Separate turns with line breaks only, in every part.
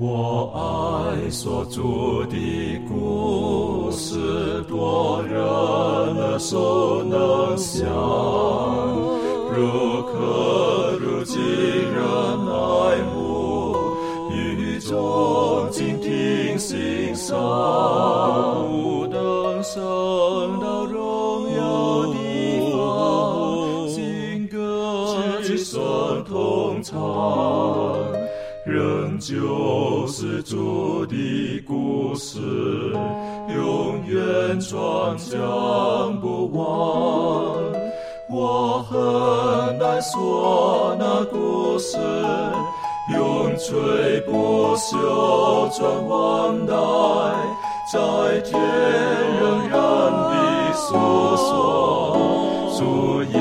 我爱所著的故事，多人耳熟能详，如可如今人爱慕，语中静听心声，讲不忘。我很难说那故事，永垂不朽传万代，在天仍然的诉说主耶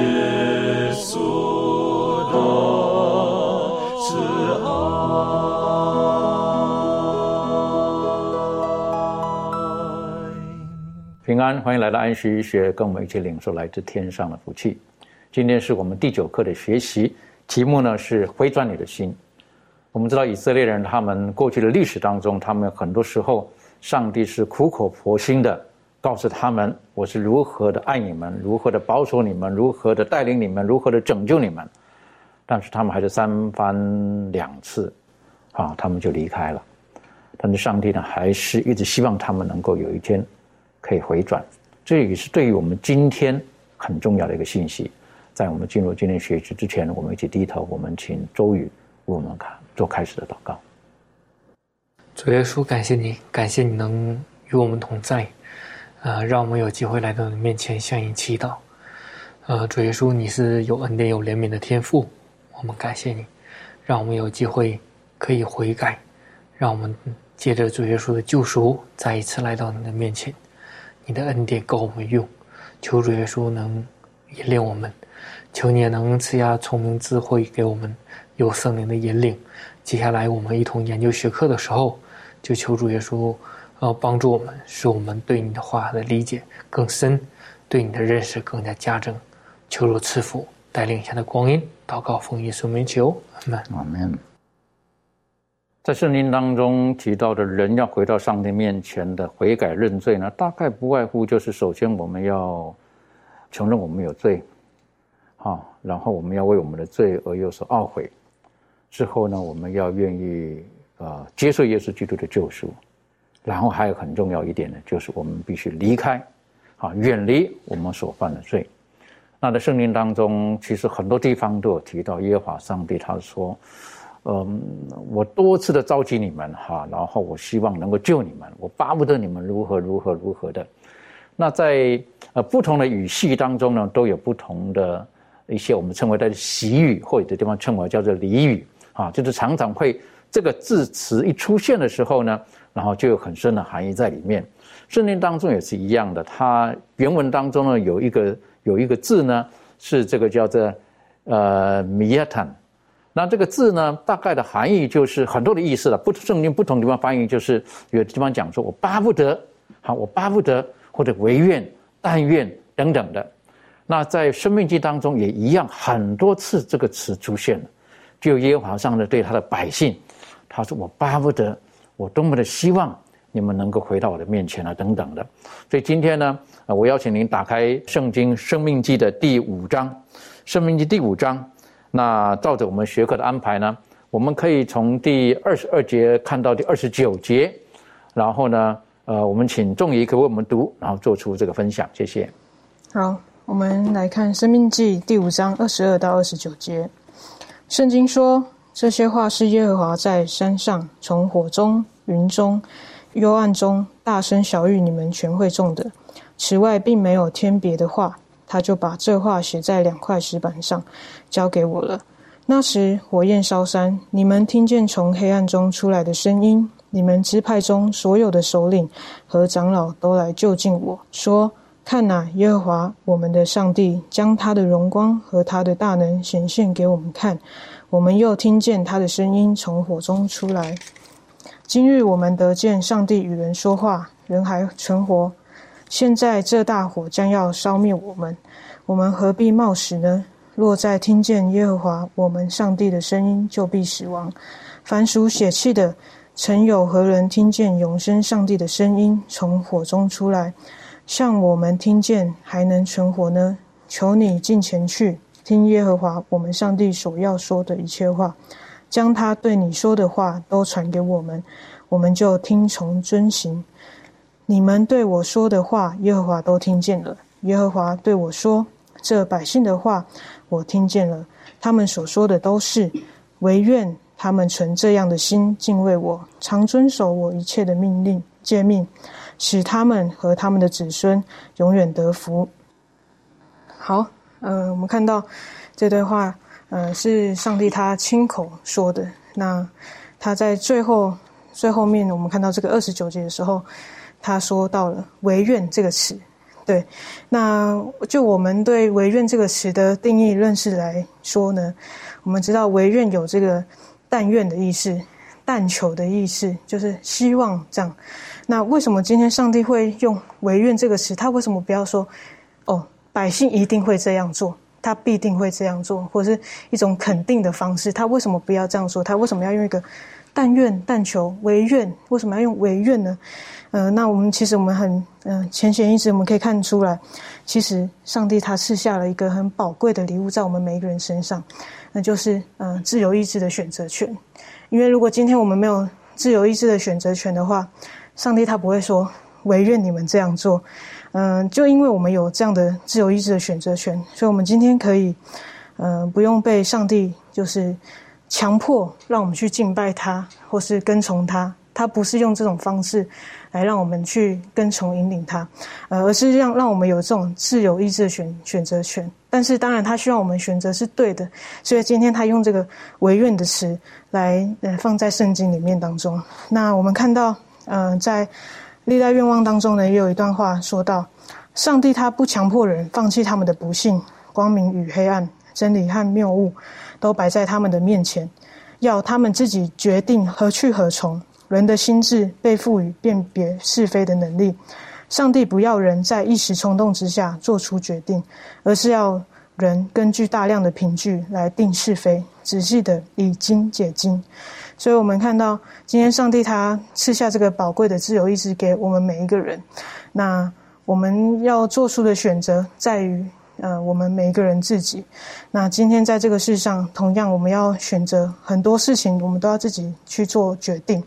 平安，欢迎来到安息医学，跟我们一起领受来自天上的福气。今天是我们第九课的学习，题目呢是回转你的心。我们知道以色列人他们过去的历史当中，他们很多时候上帝是苦口婆心的告诉他们，我是如何的爱你们，如何的保守你们，如何的带领你们，如何的拯救你们。但是他们还是三番两次，啊，他们就离开了。但是上帝呢，还是一直希望他们能够有一天可以回转。这也是对于我们今天很重要的一个信息。在我们进入今天学习之前，我们一起低头，我们请周宇为我们看做开始的祷告。
主耶稣，感谢你，感谢你能与我们同在，呃，让我们有机会来到你面前向你祈祷。呃，主耶稣，你是有恩典、有怜悯的天赋，我们感谢你，让我们有机会可以悔改，让我们借着主耶稣的救赎，再一次来到你的面前。你的恩典够我们用，求主耶稣能引领我们，求你也能赐下聪明智慧给我们，有圣灵的引领。接下来我们一同研究学课的时候，就求主耶稣，呃，帮助我们，使我们对你的话的理解更深，对你的认识更加加增。求主赐福，带领下的光阴，祷告奉耶稣名求，阿门。
阿门。在圣经当中提到的人要回到上帝面前的悔改认罪呢，大概不外乎就是首先我们要承认我们有罪，啊，然后我们要为我们的罪而有所懊悔，之后呢，我们要愿意呃接受耶稣基督的救赎，然后还有很重要一点呢，就是我们必须离开，啊，远离我们所犯的罪。那在圣经当中，其实很多地方都有提到耶和华上帝，他说。嗯，我多次的召集你们哈，然后我希望能够救你们，我巴不得你们如何如何如何的。那在呃不同的语系当中呢，都有不同的一些我们称为的习语，或者的地方称为叫做俚语啊，就是常常会这个字词一出现的时候呢，然后就有很深的含义在里面。圣经当中也是一样的，它原文当中呢有一个有一个字呢是这个叫做呃米亚坦。那这个字呢，大概的含义就是很多的意思了。不圣经不同地方翻译，就是有的地方讲说，我巴不得，好，我巴不得，或者唯愿、但愿等等的。那在生命记当中也一样，很多次这个词出现了。就耶和华上的对他的百姓，他说我巴不得，我多么的希望你们能够回到我的面前啊，等等的。所以今天呢，我邀请您打开圣经生命记的第五章，生命记第五章。那照着我们学科的安排呢，我们可以从第二十二节看到第二十九节，然后呢，呃，我们请仲怡可为我们读，然后做出这个分享，谢谢。
好，我们来看《生命记》第五章二十二到二十九节。圣经说，这些话是耶和华在山上从火中、云中、幽暗中大声小谕你们全会众的。此外，并没有添别的话。他就把这话写在两块石板上，交给我了。那时火焰烧山，你们听见从黑暗中出来的声音。你们支派中所有的首领和长老都来就近我说：“看哪，耶和华我们的上帝将他的荣光和他的大能显现给我们看。我们又听见他的声音从火中出来。今日我们得见上帝与人说话，人还存活。”现在这大火将要烧灭我们，我们何必冒死呢？若再听见耶和华我们上帝的声音，就必死亡。凡属血气的，曾有何人听见永生上帝的声音从火中出来，像我们听见还能存活呢？求你进前去，听耶和华我们上帝所要说的一切话，将他对你说的话都传给我们，我们就听从遵行。你们对我说的话，耶和华都听见了。耶和华对我说：“这百姓的话，我听见了。他们所说的都是，唯愿他们存这样的心敬畏我，常遵守我一切的命令诫命，使他们和他们的子孙永远得福。”好，呃，我们看到这段话，呃，是上帝他亲口说的。那他在最后最后面，我们看到这个二十九节的时候。他说到了“唯愿”这个词，对，那就我们对“唯愿”这个词的定义认识来说呢，我们知道“唯愿”有这个“但愿”的意思，“但求”的意思，就是希望这样。那为什么今天上帝会用“唯愿”这个词？他为什么不要说“哦，百姓一定会这样做，他必定会这样做”，或是一种肯定的方式？他为什么不要这样说？他为什么要用一个“但愿”“但求”“唯愿”？为什么要用“唯愿”呢？呃，那我们其实我们很嗯浅显易知，我们可以看出来，其实上帝他赐下了一个很宝贵的礼物在我们每一个人身上，那就是嗯自由意志的选择权。因为如果今天我们没有自由意志的选择权的话，上帝他不会说唯愿你们这样做。嗯，就因为我们有这样的自由意志的选择权，所以我们今天可以嗯不用被上帝就是强迫让我们去敬拜他或是跟从他，他不是用这种方式。来让我们去跟从引领他，呃，而是让让我们有这种自由意志的选选择权。但是当然，他希望我们选择是对的，所以今天他用这个唯愿的词来呃放在圣经里面当中。那我们看到，嗯，在历代愿望当中呢，也有一段话说到：上帝他不强迫人放弃他们的不幸，光明与黑暗，真理和谬误，都摆在他们的面前，要他们自己决定何去何从。人的心智被赋予辨别是非的能力，上帝不要人在一时冲动之下做出决定，而是要人根据大量的凭据来定是非，仔细的以经解经。所以，我们看到今天上帝他赐下这个宝贵的自由意志给我们每一个人，那我们要做出的选择在于。呃，我们每一个人自己，那今天在这个世上，同样我们要选择很多事情，我们都要自己去做决定。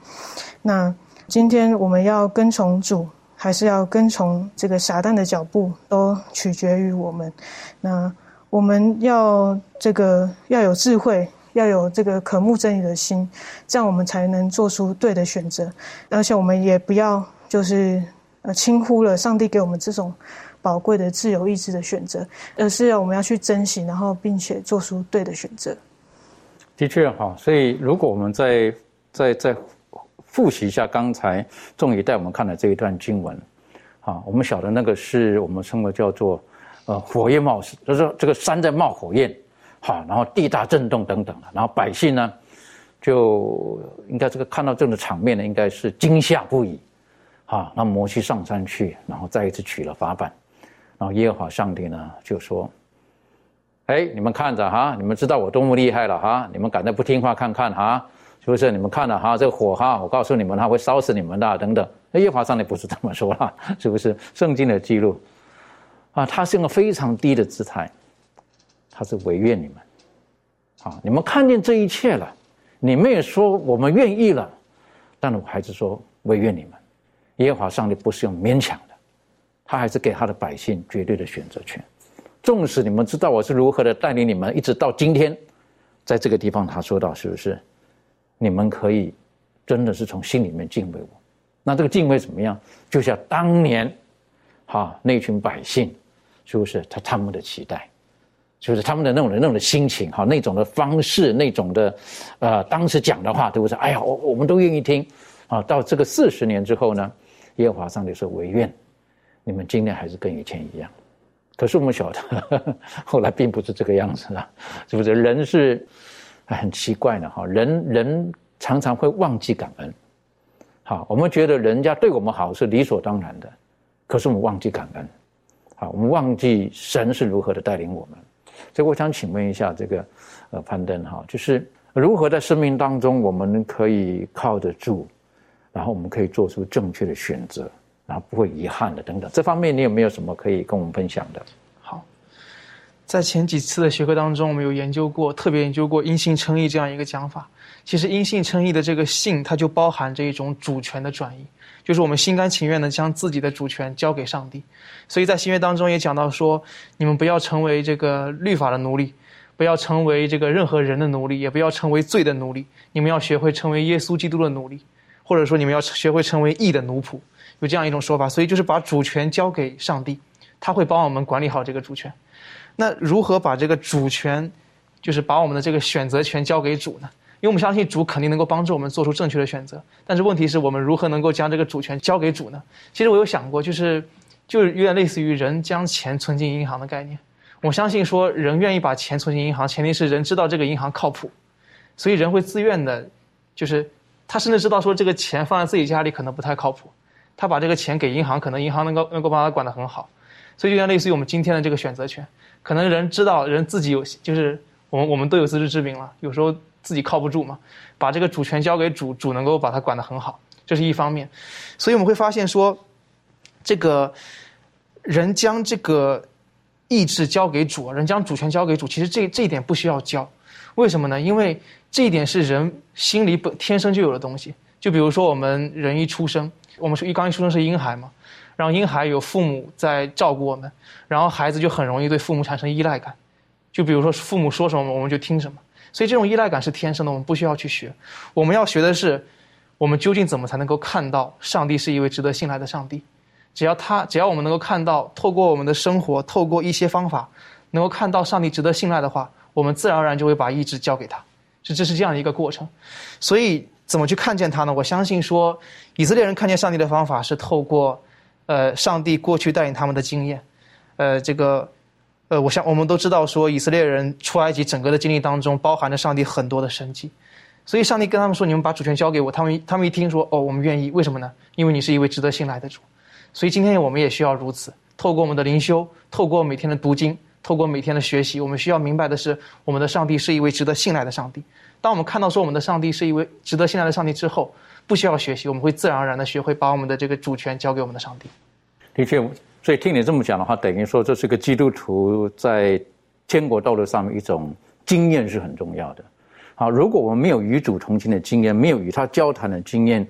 那今天我们要跟从主，还是要跟从这个撒旦的脚步，都取决于我们。那我们要这个要有智慧，要有这个渴慕真理的心，这样我们才能做出对的选择。而且我们也不要就是呃轻忽了上帝给我们这种。宝贵的自由意志的选择，而是我们要去珍惜，然后并且做出对的选择。
的确哈，所以如果我们再再再复习一下刚才仲宇带我们看的这一段经文，啊，我们晓得那个是我们称为叫做呃火焰冒，就是这个山在冒火焰，好，然后地大震动等等，然后百姓呢就应该这个看到这种场面呢，应该是惊吓不已，啊，那摩西上山去，然后再一次取了法板。然后耶和华上帝呢就说：“哎，你们看着哈，你们知道我多么厉害了哈！你们敢再不听话看看哈？是不是？你们看了哈，这火哈，我告诉你们，它会烧死你们的等等。那耶和华上帝不是这么说啦，是不是？圣经的记录啊，他是用非常低的姿态，他是违愿你们。好，你们看见这一切了，你们也说我们愿意了，但我还是说违愿你们。耶和华上帝不是用勉强。”他还是给他的百姓绝对的选择权，纵使你们知道我是如何的带领你们，一直到今天，在这个地方他说到是不是？你们可以真的是从心里面敬畏我，那这个敬畏怎么样？就像当年，哈那群百姓，是不是他他们的期待，就是他们的那种的那种的心情，哈那种的方式，那种的，呃当时讲的话，对不对？哎呀，我我们都愿意听，啊，到这个四十年之后呢，耶和华上帝说唯愿。你们今天还是跟以前一样，可是我们晓得，后来并不是这个样子了，是不是？人是很奇怪的哈，人人常常会忘记感恩。好，我们觉得人家对我们好是理所当然的，可是我们忘记感恩。好，我们忘记神是如何的带领我们。所以我想请问一下这个呃攀登哈，就是如何在生命当中我们可以靠得住然后我们可以做出正确的选择，然后不会遗憾的等等。这方面你有没有什么可以跟我们分享的？
好，在前几次的学科当中，我们有研究过，特别研究过因信称义这样一个讲法。其实因信称义的这个信，它就包含着一种主权的转移，就是我们心甘情愿的将自己的主权交给上帝。所以在新约当中也讲到说，你们不要成为这个律法的奴隶，不要成为这个任何人的奴隶，也不要成为罪的奴隶。你们要学会成为耶稣基督的奴隶，或者说你们要学会成为义的奴仆，有这样一种说法。所以就是把主权交给上帝，他会帮我们管理好这个主权。那如何把这个主权，就是把我们的这个选择权交给主呢？因为我们相信主肯定能够帮助我们做出正确的选择，但是问题是我们如何能够将这个主权交给主呢？其实我有想过，就是就是有点类似于人将钱存进银行的概念。我相信说人愿意把钱存进银行，前提是人知道这个银行靠谱，所以人会自愿的，就是他甚至知道说这个钱放在自己家里可能不太靠谱，他把这个钱给银行，可能银行能够能够把他管得很好。所以就像类似于我们今天的这个选择权，可能人知道人自己有，就是我们我们都有自知之明了，有时候。自己靠不住嘛，把这个主权交给主，主能够把它管得很好，这是一方面。所以我们会发现说，这个人将这个意志交给主，人将主权交给主，其实这这一点不需要教。为什么呢？因为这一点是人心里本天生就有的东西。就比如说我们人一出生，我们说一刚一出生是婴孩嘛，然后婴孩有父母在照顾我们，然后孩子就很容易对父母产生依赖感。就比如说父母说什么，我们就听什么。所以这种依赖感是天生的，我们不需要去学。我们要学的是，我们究竟怎么才能够看到上帝是一位值得信赖的上帝？只要他，只要我们能够看到，透过我们的生活，透过一些方法，能够看到上帝值得信赖的话，我们自然而然就会把意志交给他。是，这是这样一个过程。所以，怎么去看见他呢？我相信说，以色列人看见上帝的方法是透过，呃，上帝过去带领他们的经验，呃，这个。呃，我想我们都知道，说以色列人出埃及整个的经历当中，包含着上帝很多的神迹，所以上帝跟他们说：“你们把主权交给我。”他们他们一听说：“哦，我们愿意。”为什么呢？因为你是一位值得信赖的主。所以今天我们也需要如此，透过我们的灵修，透过每天的读经，透过每天的学习，我们需要明白的是，我们的上帝是一位值得信赖的上帝。当我们看到说我们的上帝是一位值得信赖的上帝之后，不需要学习，我们会自然而然的学会把我们的这个主权交给我们的上帝。
的确。所以听你这么讲的话，等于说这是个基督徒在天国道路上面一种经验是很重要的。好，如果我们没有与主同行的经验，没有与他交谈的经验，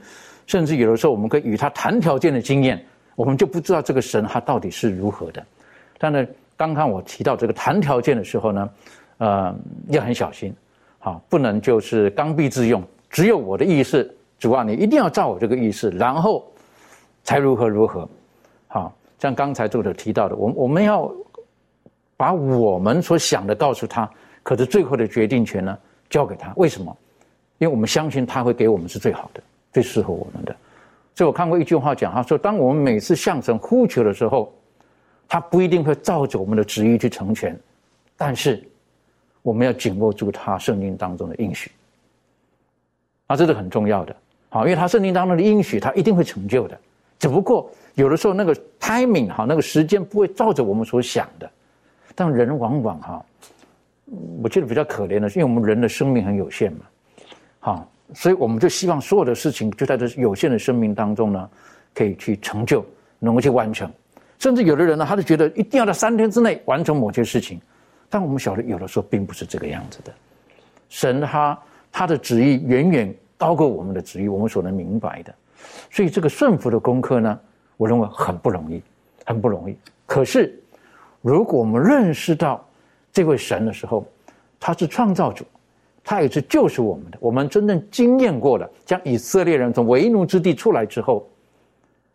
甚至有的时候我们可以与他谈条件的经验，我们就不知道这个神他到底是如何的。但是刚刚我提到这个谈条件的时候呢，呃，要很小心，好，不能就是刚愎自用，只有我的意思，主啊，你一定要照我这个意思，然后才如何如何，好。像刚才作者提到的，我我们要把我们所想的告诉他，可是最后的决定权呢交给他。为什么？因为我们相信他会给我们是最好的、最适合我们的。所以我看过一句话讲，他说：当我们每次向神呼求的时候，他不一定会照着我们的旨意去成全，但是我们要紧握住他圣经当中的应许。啊，这是很重要的。好，因为他圣经当中的应许，他一定会成就的。只不过。有的时候那个 timing 哈，那个时间不会照着我们所想的，但人往往哈，我觉得比较可怜的是，因为我们人的生命很有限嘛，好，所以我们就希望所有的事情就在这有限的生命当中呢，可以去成就，能够去完成，甚至有的人呢，他就觉得一定要在三天之内完成某些事情，但我们晓得有的时候并不是这个样子的，神他他的旨意远远高过我们的旨意，我们所能明白的，所以这个顺服的功课呢。我认为很不容易，很不容易。可是，如果我们认识到这位神的时候，他是创造主，他也是救赎我们的。我们真正经验过了，将以色列人从为奴之地出来之后，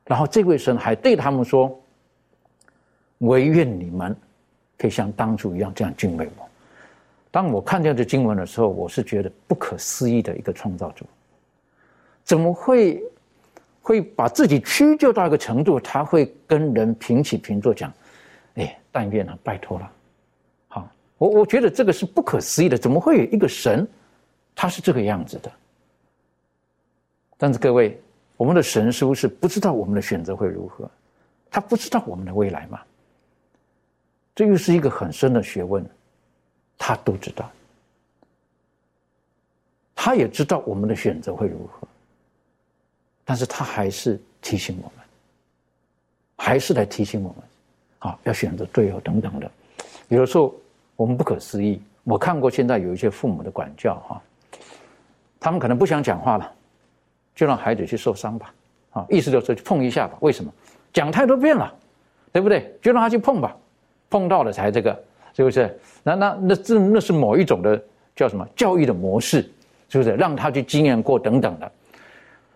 然后这位神还对他们说：“唯愿你们可以像当初一样这样敬畏我。”当我看见这经文的时候，我是觉得不可思议的一个创造主，怎么会？会把自己屈就到一个程度，他会跟人平起平坐讲：“哎，但愿啊，拜托了。”好，我我觉得这个是不可思议的，怎么会有一个神，他是这个样子的？但是各位，我们的神是不是不知道我们的选择会如何？他不知道我们的未来吗？这又是一个很深的学问，他都知道，他也知道我们的选择会如何。但是他还是提醒我们，还是来提醒我们，啊，要选择对哦等等的。有的时候我们不可思议，我看过现在有一些父母的管教哈，他们可能不想讲话了，就让孩子去受伤吧，啊，意思就是碰一下吧。为什么？讲太多遍了，对不对？就让他去碰吧，碰到了才这个，是不是？那那那这那是某一种的叫什么教育的模式，是不是？让他去经验过等等的。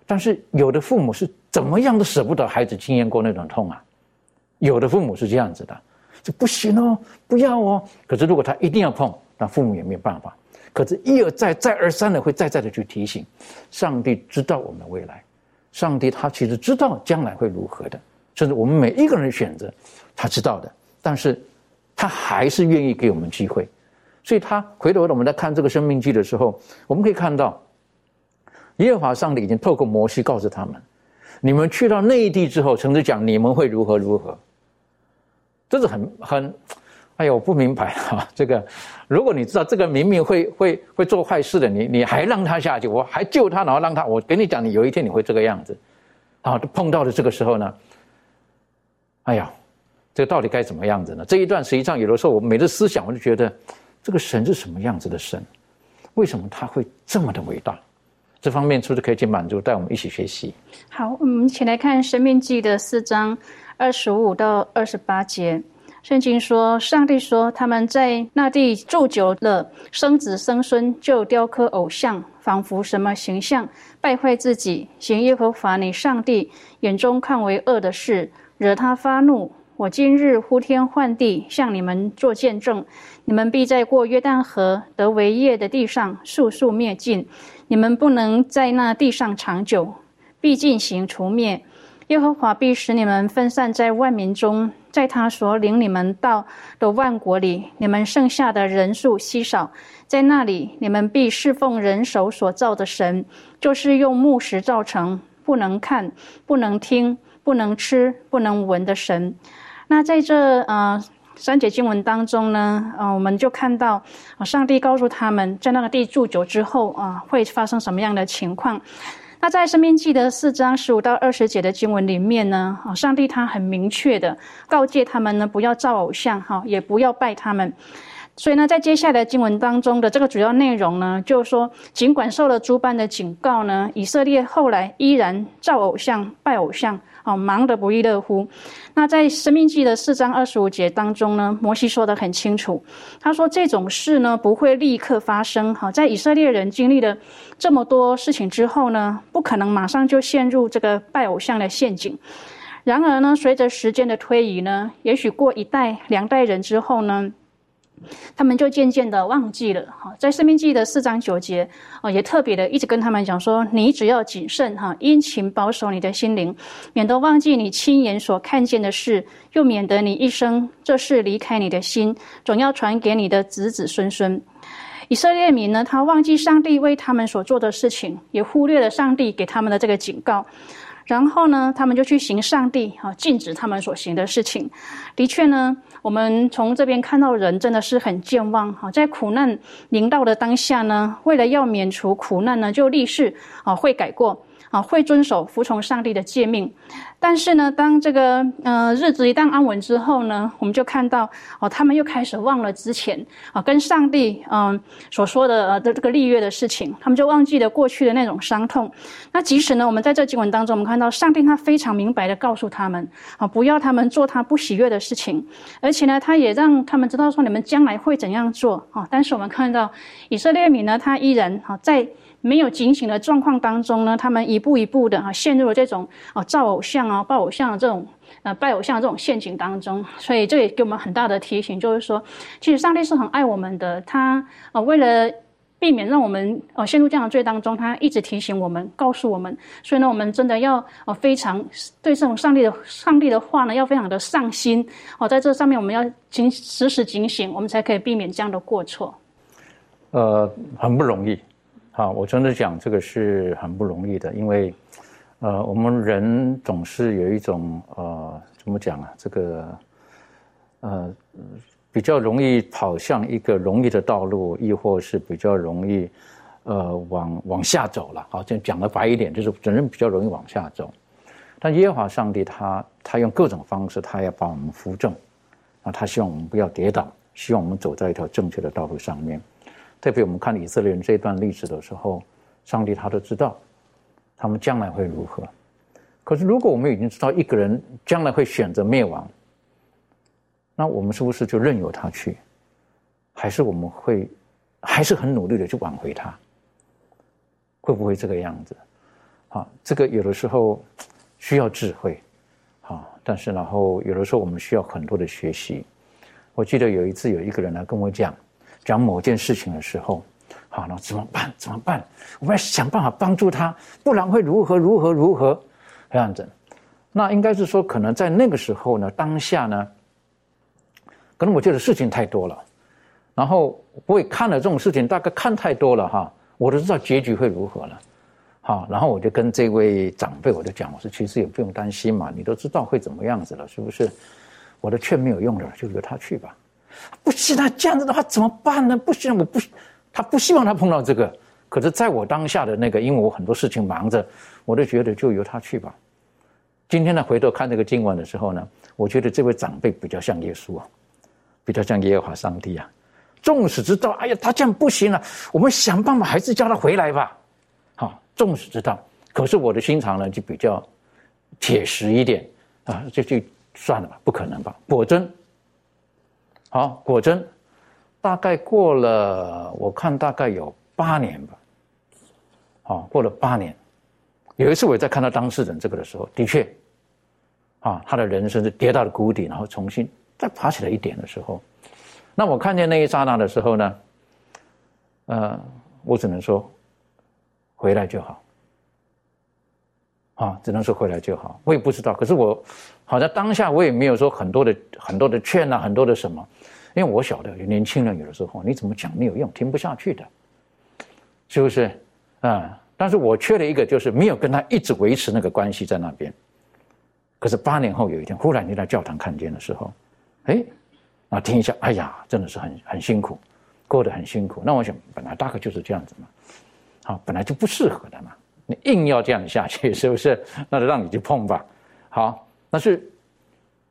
但是有的父母是怎么样都舍不得孩子经验过那种痛啊，有的父母是这样子的，这不行哦，不要哦。可是如果他一定要碰，那父母也没有办法。可是，一而再，再而三的会再再的去提醒，上帝知道我们的未来，上帝他其实知道将来会如何的。甚至我们每一个人选择，他知道的，但是他还是愿意给我们机会。所以，他回头我们在看这个生命记的时候，我们可以看到，耶和华上帝已经透过摩西告诉他们：你们去到内地之后，甚至讲你们会如何如何。这是很很，哎呀，我不明白啊！这个，如果你知道这个明明会会会做坏事的，你你还让他下去，我还救他，然后让他，我跟你讲，你有一天你会这个样子，啊，碰到的这个时候呢？哎呀，这个到底该怎么样子呢？这一段实际上有的时候，我每次思想，我就觉得，这个神是什么样子的神？为什么他会这么的伟大？这方面是不是可以去满足，带我们一起学习？
好，我们一起来看《生命记》的四章二十五到二十八节。圣经说，上帝说，他们在那地住久了，生子生孙就雕刻偶像，仿佛什么形象，败坏自己，行耶和华你上帝眼中看为恶的事。惹他发怒，我今日呼天唤地向你们做见证，你们必在过约旦河得为业的地上速速灭尽，你们不能在那地上长久，必进行除灭。耶和华必使你们分散在万民中，在他所领你们到的万国里，你们剩下的人数稀少，在那里你们必侍奉人手所造的神，就是用木石造成，不能看，不能听。不能吃、不能闻的神，那在这呃三节经文当中呢，呃，我们就看到，上帝告诉他们在那个地住久之后啊，会发生什么样的情况。那在生命记的四章十五到二十节的经文里面呢，啊，上帝他很明确的告诫他们呢，不要造偶像，哈，也不要拜他们。所以呢，在接下来经文当中的这个主要内容呢，就是说，尽管受了诸般的警告呢，以色列后来依然造偶像、拜偶像。好，忙得不亦乐乎。那在《生命记》的四章二十五节当中呢，摩西说的很清楚，他说这种事呢不会立刻发生。哈，在以色列人经历了这么多事情之后呢，不可能马上就陷入这个拜偶像的陷阱。然而呢，随着时间的推移呢，也许过一代、两代人之后呢。他们就渐渐的忘记了哈，在生命记的四章九节哦，也特别的一直跟他们讲说，你只要谨慎哈，殷勤保守你的心灵，免得忘记你亲眼所看见的事，又免得你一生这事离开你的心，总要传给你的子子孙孙。以色列民呢，他忘记上帝为他们所做的事情，也忽略了上帝给他们的这个警告。然后呢，他们就去行上帝啊禁止他们所行的事情。的确呢，我们从这边看到人真的是很健忘哈，在苦难临到的当下呢，为了要免除苦难呢，就立誓啊会改过。啊，会遵守、服从上帝的诫命，但是呢，当这个呃日子一旦安稳之后呢，我们就看到哦，他们又开始忘了之前啊跟上帝嗯所说的呃的这个立约的事情，他们就忘记了过去的那种伤痛。那即使呢，我们在这经文当中，我们看到上帝他非常明白的告诉他们啊，不要他们做他不喜悦的事情，而且呢，他也让他们知道说你们将来会怎样做啊。但是我们看到以色列民呢，他依然啊在。没有警醒的状况当中呢，他们一步一步的啊陷入了这种啊造偶像啊拜偶像的这种呃拜偶像的这种陷阱当中，所以这也给我们很大的提醒，就是说，其实上帝是很爱我们的，他啊为了避免让我们呃陷入这样的罪当中，他一直提醒我们，告诉我们，所以呢，我们真的要呃非常对这种上帝的上帝的话呢，要非常的上心哦，在这上面我们要警时时警醒，我们才可以避免这样的过错。
呃，很不容易。啊，我真的讲这个是很不容易的，因为，呃，我们人总是有一种呃，怎么讲啊？这个，呃，比较容易跑向一个容易的道路，亦或是比较容易，呃往往下走了。好，这讲的白一点，就是人比较容易往下走。但耶和华上帝他他用各种方式，他要把我们扶正，啊，他希望我们不要跌倒，希望我们走在一条正确的道路上面。特别我们看以色列人这段历史的时候，上帝他都知道他们将来会如何。可是如果我们已经知道一个人将来会选择灭亡，那我们是不是就任由他去？还是我们会还是很努力的去挽回他？会不会这个样子？啊，这个有的时候需要智慧，啊，但是然后有的时候我们需要很多的学习。我记得有一次有一个人来跟我讲。讲某件事情的时候，好，那怎么办？怎么办？我们要想办法帮助他，不然会如何如何如何这样子。那应该是说，可能在那个时候呢，当下呢，可能我觉得事情太多了，然后我也看了这种事情，大概看太多了哈，我都知道结局会如何了。好，然后我就跟这位长辈我就讲，我说其实也不用担心嘛，你都知道会怎么样子了，是不是？我的劝没有用的，就由他去吧。不行，他这样子的话怎么办呢？不行，我不，他不希望他碰到这个。可是，在我当下的那个，因为我很多事情忙着，我都觉得就由他去吧。今天呢，回头看这个经文的时候呢，我觉得这位长辈比较像耶稣啊，比较像耶和华上帝啊。纵使知道，哎呀，他这样不行了，我们想办法还是叫他回来吧。好，纵使知道，可是我的心肠呢，就比较铁实一点啊，就就算了吧，不可能吧？果真。好，果真，大概过了，我看大概有八年吧。好，过了八年，有一次我在看到当事人这个的时候，的确，啊，他的人生是跌到了谷底，然后重新再爬起来一点的时候，那我看见那一刹那的时候呢，呃，我只能说，回来就好。啊，只能说回来就好。我也不知道，可是我好在当下，我也没有说很多的很多的劝啊，很多的什么，因为我晓得有年轻人有的时候你怎么讲没有用，听不下去的，是不是？啊，但是我缺了一个，就是没有跟他一直维持那个关系在那边。可是八年后有一天，忽然就在教堂看见的时候，哎，啊，听一下，哎呀，真的是很很辛苦，过得很辛苦。那我想，本来大概就是这样子嘛，啊，本来就不适合的嘛。你硬要这样下去，是不是？那就让你去碰吧。好，但是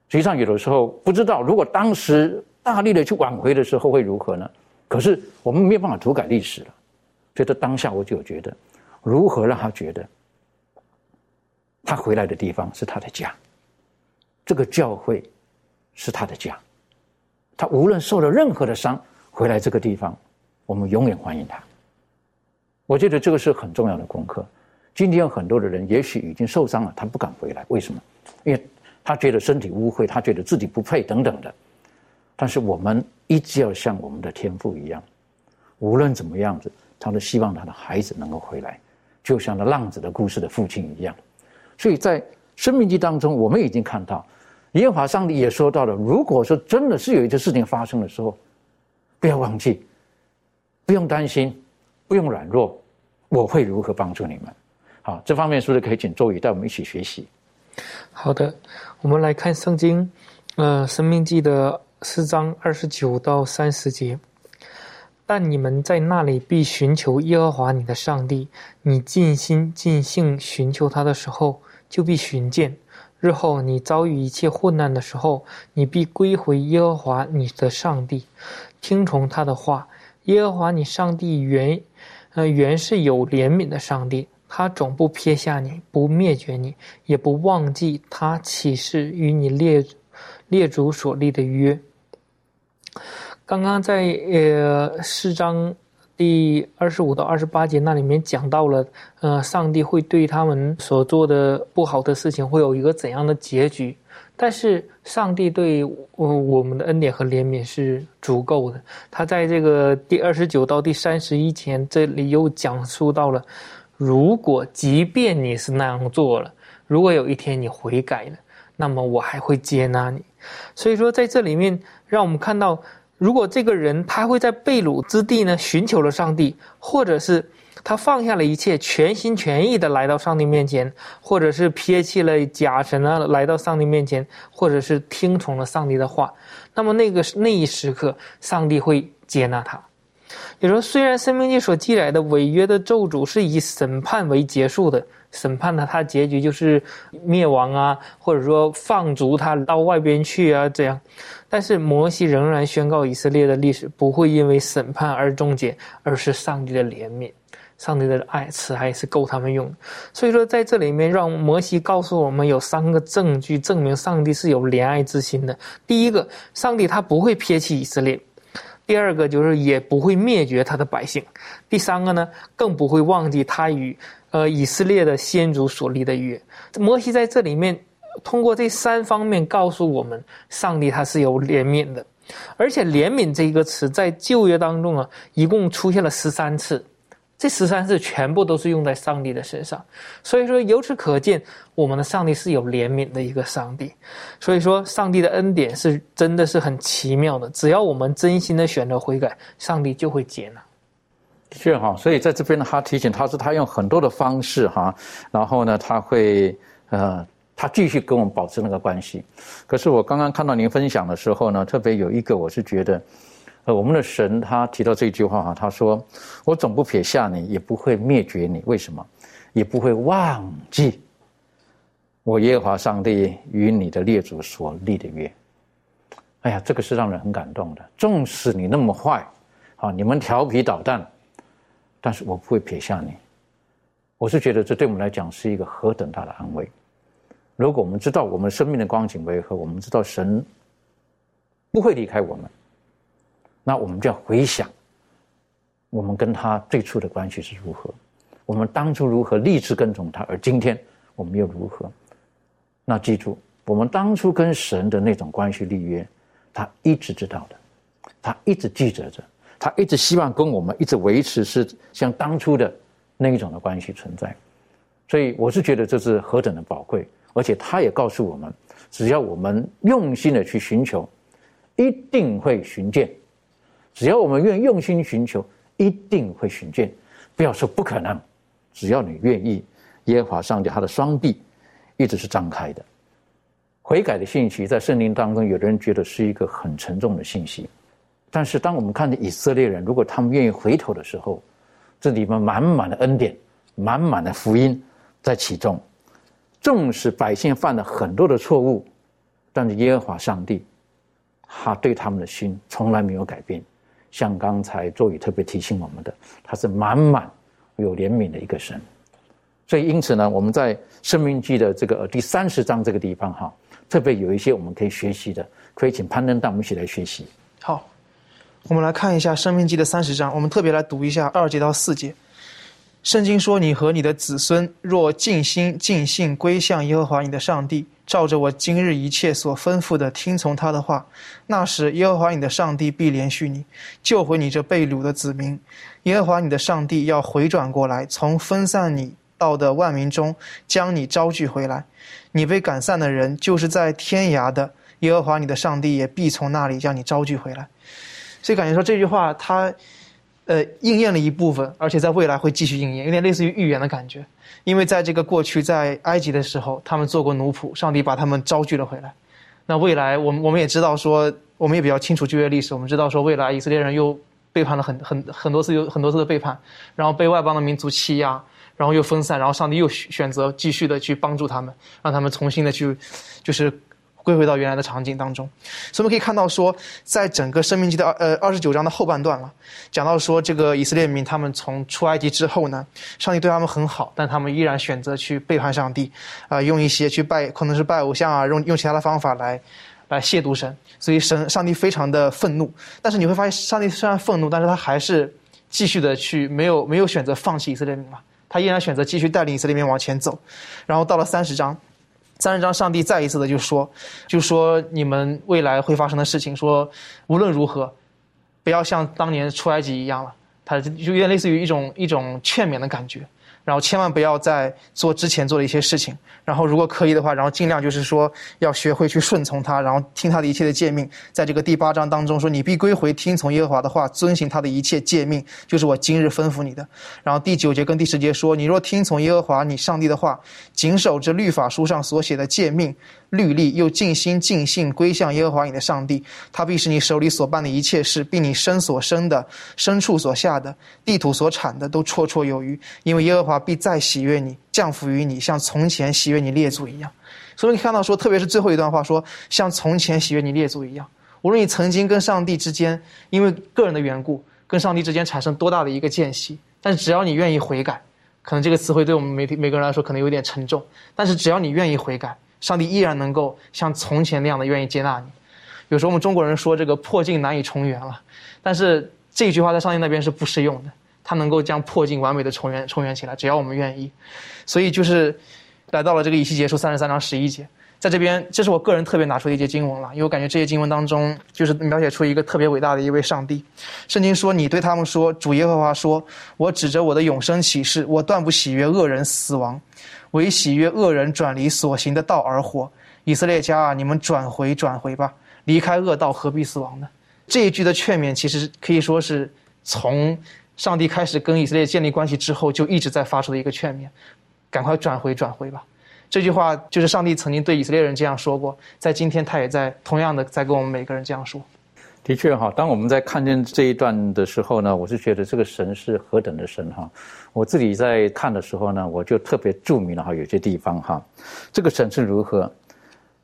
实际上有的时候不知道，如果当时大力的去挽回的时候会如何呢？可是我们没有办法涂改历史了。所以在当下我就觉得，如何让他觉得他回来的地方是他的家，这个教会是他的家，他无论受了任何的伤，回来这个地方，我们永远欢迎他。我觉得这个是很重要的功课。今天有很多的人，也许已经受伤了，他不敢回来。为什么？因为他觉得身体污秽，他觉得自己不配等等的。但是我们一直要像我们的天父一样，无论怎么样子，他都希望他的孩子能够回来，就像那浪子的故事的父亲一样。所以在生命记当中，我们已经看到，耶和华上帝也说到了：如果说真的是有一件事情发生的时候，不要忘记，不用担心，不用软弱，我会如何帮助你们。啊，这方面是不是可以请周宇带我们一起学习？
好的，我们来看圣经，呃，《生命记》的四章二十九到三十节。但你们在那里必寻求耶和华你的上帝，你尽心尽性寻求他的时候，就必寻见。日后你遭遇一切困难的时候，你必归回耶和华你的上帝，听从他的话。耶和华你上帝原，呃，原是有怜悯的上帝。他总不撇下你，不灭绝你，也不忘记他起誓与你列列祖所立的约。刚刚在呃四章第二十五到二十八节那里面讲到了，呃，上帝会对他们所做的不好的事情会有一个怎样的结局？但是上帝对我我们的恩典和怜悯是足够的。他在这个第二十九到第三十一节这里又讲述到了。如果即便你是那样做了，如果有一天你悔改了，那么我还会接纳你。所以说，在这里面，让我们看到，如果这个人他会在被掳之地呢寻求了上帝，或者是他放下了一切，全心全意的来到上帝面前，或者是撇弃了假神啊，来到上帝面前，或者是听从了上帝的话，那么那个那一时刻，上帝会接纳他。也说，虽然《生命记》所记载的违约的咒诅是以审判为结束的，审判呢，它结局就是灭亡啊，或者说放逐他到外边去啊，这样。但是摩西仍然宣告以色列的历史不会因为审判而终结，而是上帝的怜悯。上帝的爱慈爱是够他们用，所以说在这里面，让摩西告诉我们有三个证据证明上帝是有怜爱之心的。第一个，上帝他不会撇弃以色列；第二个，就是也不会灭绝他的百姓；第三个呢，更不会忘记他与呃以色列的先祖所立的约。摩西在这里面通过这三方面告诉我们，上帝他是有怜悯的，而且怜悯这一个词在旧约当中啊，一共出现了十三次。这十三次全部都是用在上帝的身上，所以说由此可见，我们的上帝是有怜悯的一个上帝。所以说，上帝的恩典是真的是很奇妙的。只要我们真心的选择悔改，上帝就会接纳。
的确哈，所以在这边呢，他提醒他是他用很多的方式哈，然后呢，他会呃，他继续跟我们保持那个关系。可是我刚刚看到您分享的时候呢，特别有一个我是觉得。我们的神他提到这句话哈，他说：“我总不撇下你，也不会灭绝你。为什么？也不会忘记我耶和华上帝与你的列祖所立的约。”哎呀，这个是让人很感动的。纵使你那么坏，啊，你们调皮捣蛋，但是我不会撇下你。我是觉得这对我们来讲是一个何等大的安慰。如果我们知道我们生命的光景为何，我们知道神不会离开我们。那我们就要回想，我们跟他最初的关系是如何，我们当初如何立志跟从他，而今天我们又如何？那记住，我们当初跟神的那种关系立约，他一直知道的，他一直记着着，他一直希望跟我们一直维持是像当初的那一种的关系存在。所以我是觉得这是何等的宝贵，而且他也告诉我们，只要我们用心的去寻求，一定会寻见。只要我们愿用心寻求，一定会寻见。不要说不可能，只要你愿意，耶和华上帝他的双臂一直是张开的。悔改的信息在圣经当中，有的人觉得是一个很沉重的信息，但是当我们看到以色列人，如果他们愿意回头的时候，这里面满满的恩典，满满的福音在其中。纵使百姓犯了很多的错误，但是耶和华上帝，他对他们的心从来没有改变。像刚才作宇特别提醒我们的，他是满满有怜悯的一个神，所以因此呢，我们在《生命记》的这个第三十章这个地方哈，特别有一些我们可以学习的，可以请攀登带我们一起来学习。
好，我们来看一下《生命记》的三十章，我们特别来读一下二节到四节。圣经说：“你和你的子孙若尽心尽性归向耶和华你的上帝。”照着我今日一切所吩咐的，听从他的话，那时耶和华你的上帝必连续你，救回你这被掳的子民。耶和华你的上帝要回转过来，从分散你到的万民中将你招聚回来。你被赶散的人，就是在天涯的耶和华你的上帝也必从那里将你招聚回来。所以感觉说这句话，它，呃，应验了一部分，而且在未来会继续应验，有点类似于预言的感觉。因为在这个过去，在埃及的时候，他们做过奴仆，上帝把他们招聚了回来。那未来，我们我们也知道说，我们也比较清楚旧约历史，我们知道说，未来以色列人又背叛了很很很多次，有很多次的背叛，然后被外邦的民族欺压，然后又分散，然后上帝又选择继续的去帮助他们，让他们重新的去，就是。归回到原来的场景当中，所以我们可以看到说，在整个生命记的二呃二十九章的后半段了，讲到说这个以色列民他们从出埃及之后呢，上帝对他们很好，但他们依然选择去背叛上帝，啊，用一些去拜可能是拜偶像啊，用用其他的方法来来亵渎神，所以神上帝非常的愤怒。但是你会发现，上帝虽然愤怒，但是他还是继续的去没有没有选择放弃以色列民嘛，他依然选择继续带领以色列民往前走。然后到了三十章。三十章，上帝再一次的就说，就说你们未来会发生的事情，说无论如何，不要像当年出埃及一样了。他就有点类似于一种一种劝勉的感觉。然后千万不要再做之前做的一些事情。然后如果可以的话，然后尽量就是说要学会去顺从他，然后听他的一切的诫命。在这个第八章当中说：“你必归回，听从耶和华的话，遵行他的一切诫命，就是我今日吩咐你的。”然后第九节跟第十节说：“你若听从耶和华你上帝的话，谨守这律法书上所写的诫命。”律例又尽心尽性归向耶和华你的上帝，他必使你手里所办的一切事，并你身所生的、牲畜所下的、地土所产的，都绰绰有余。因为耶和华必再喜悦你，降福于你，像从前喜悦你列祖一样。所以你看到说，特别是最后一段话说，像从前喜悦你列祖一样。无论你曾经跟上帝之间因为个人的缘故，跟上帝之间产生多大的一个间隙，但是只要你愿意悔改，可能这个词汇对我们每每个人来说可能有点沉重，但是只要你愿意悔改。上帝依然能够像从前那样的愿意接纳你。有时候我们中国人说这个破镜难以重圆了，但是这句话在上帝那边是不适用的。他能够将破镜完美的重圆重圆起来，只要我们愿意。所以就是来到了这个以西结书三十三章十一节，在这边这是我个人特别拿出的一节经文了，因为我感觉这些经文当中就是描写出一个特别伟大的一位上帝。圣经说：“你对他们说，主耶和华说，我指着我的永生启示，我断不喜悦恶人死亡。”为喜悦恶人转离所行的道而活，以色列家啊，你们转回转回吧，离开恶道，何必死亡呢？这一句的劝勉，其实可以说是从上帝开始跟以色列建立关系之后，就一直在发出的一个劝勉：赶快转回转回吧。这句话就是上帝曾经对以色列人这样说过，在今天他也在同样的在跟我们每个人这样说。
的确哈，当我们在看见这一段的时候呢，我是觉得这个神是何等的神哈。我自己在看的时候呢，我就特别注明了哈，有些地方哈，这个神是如何，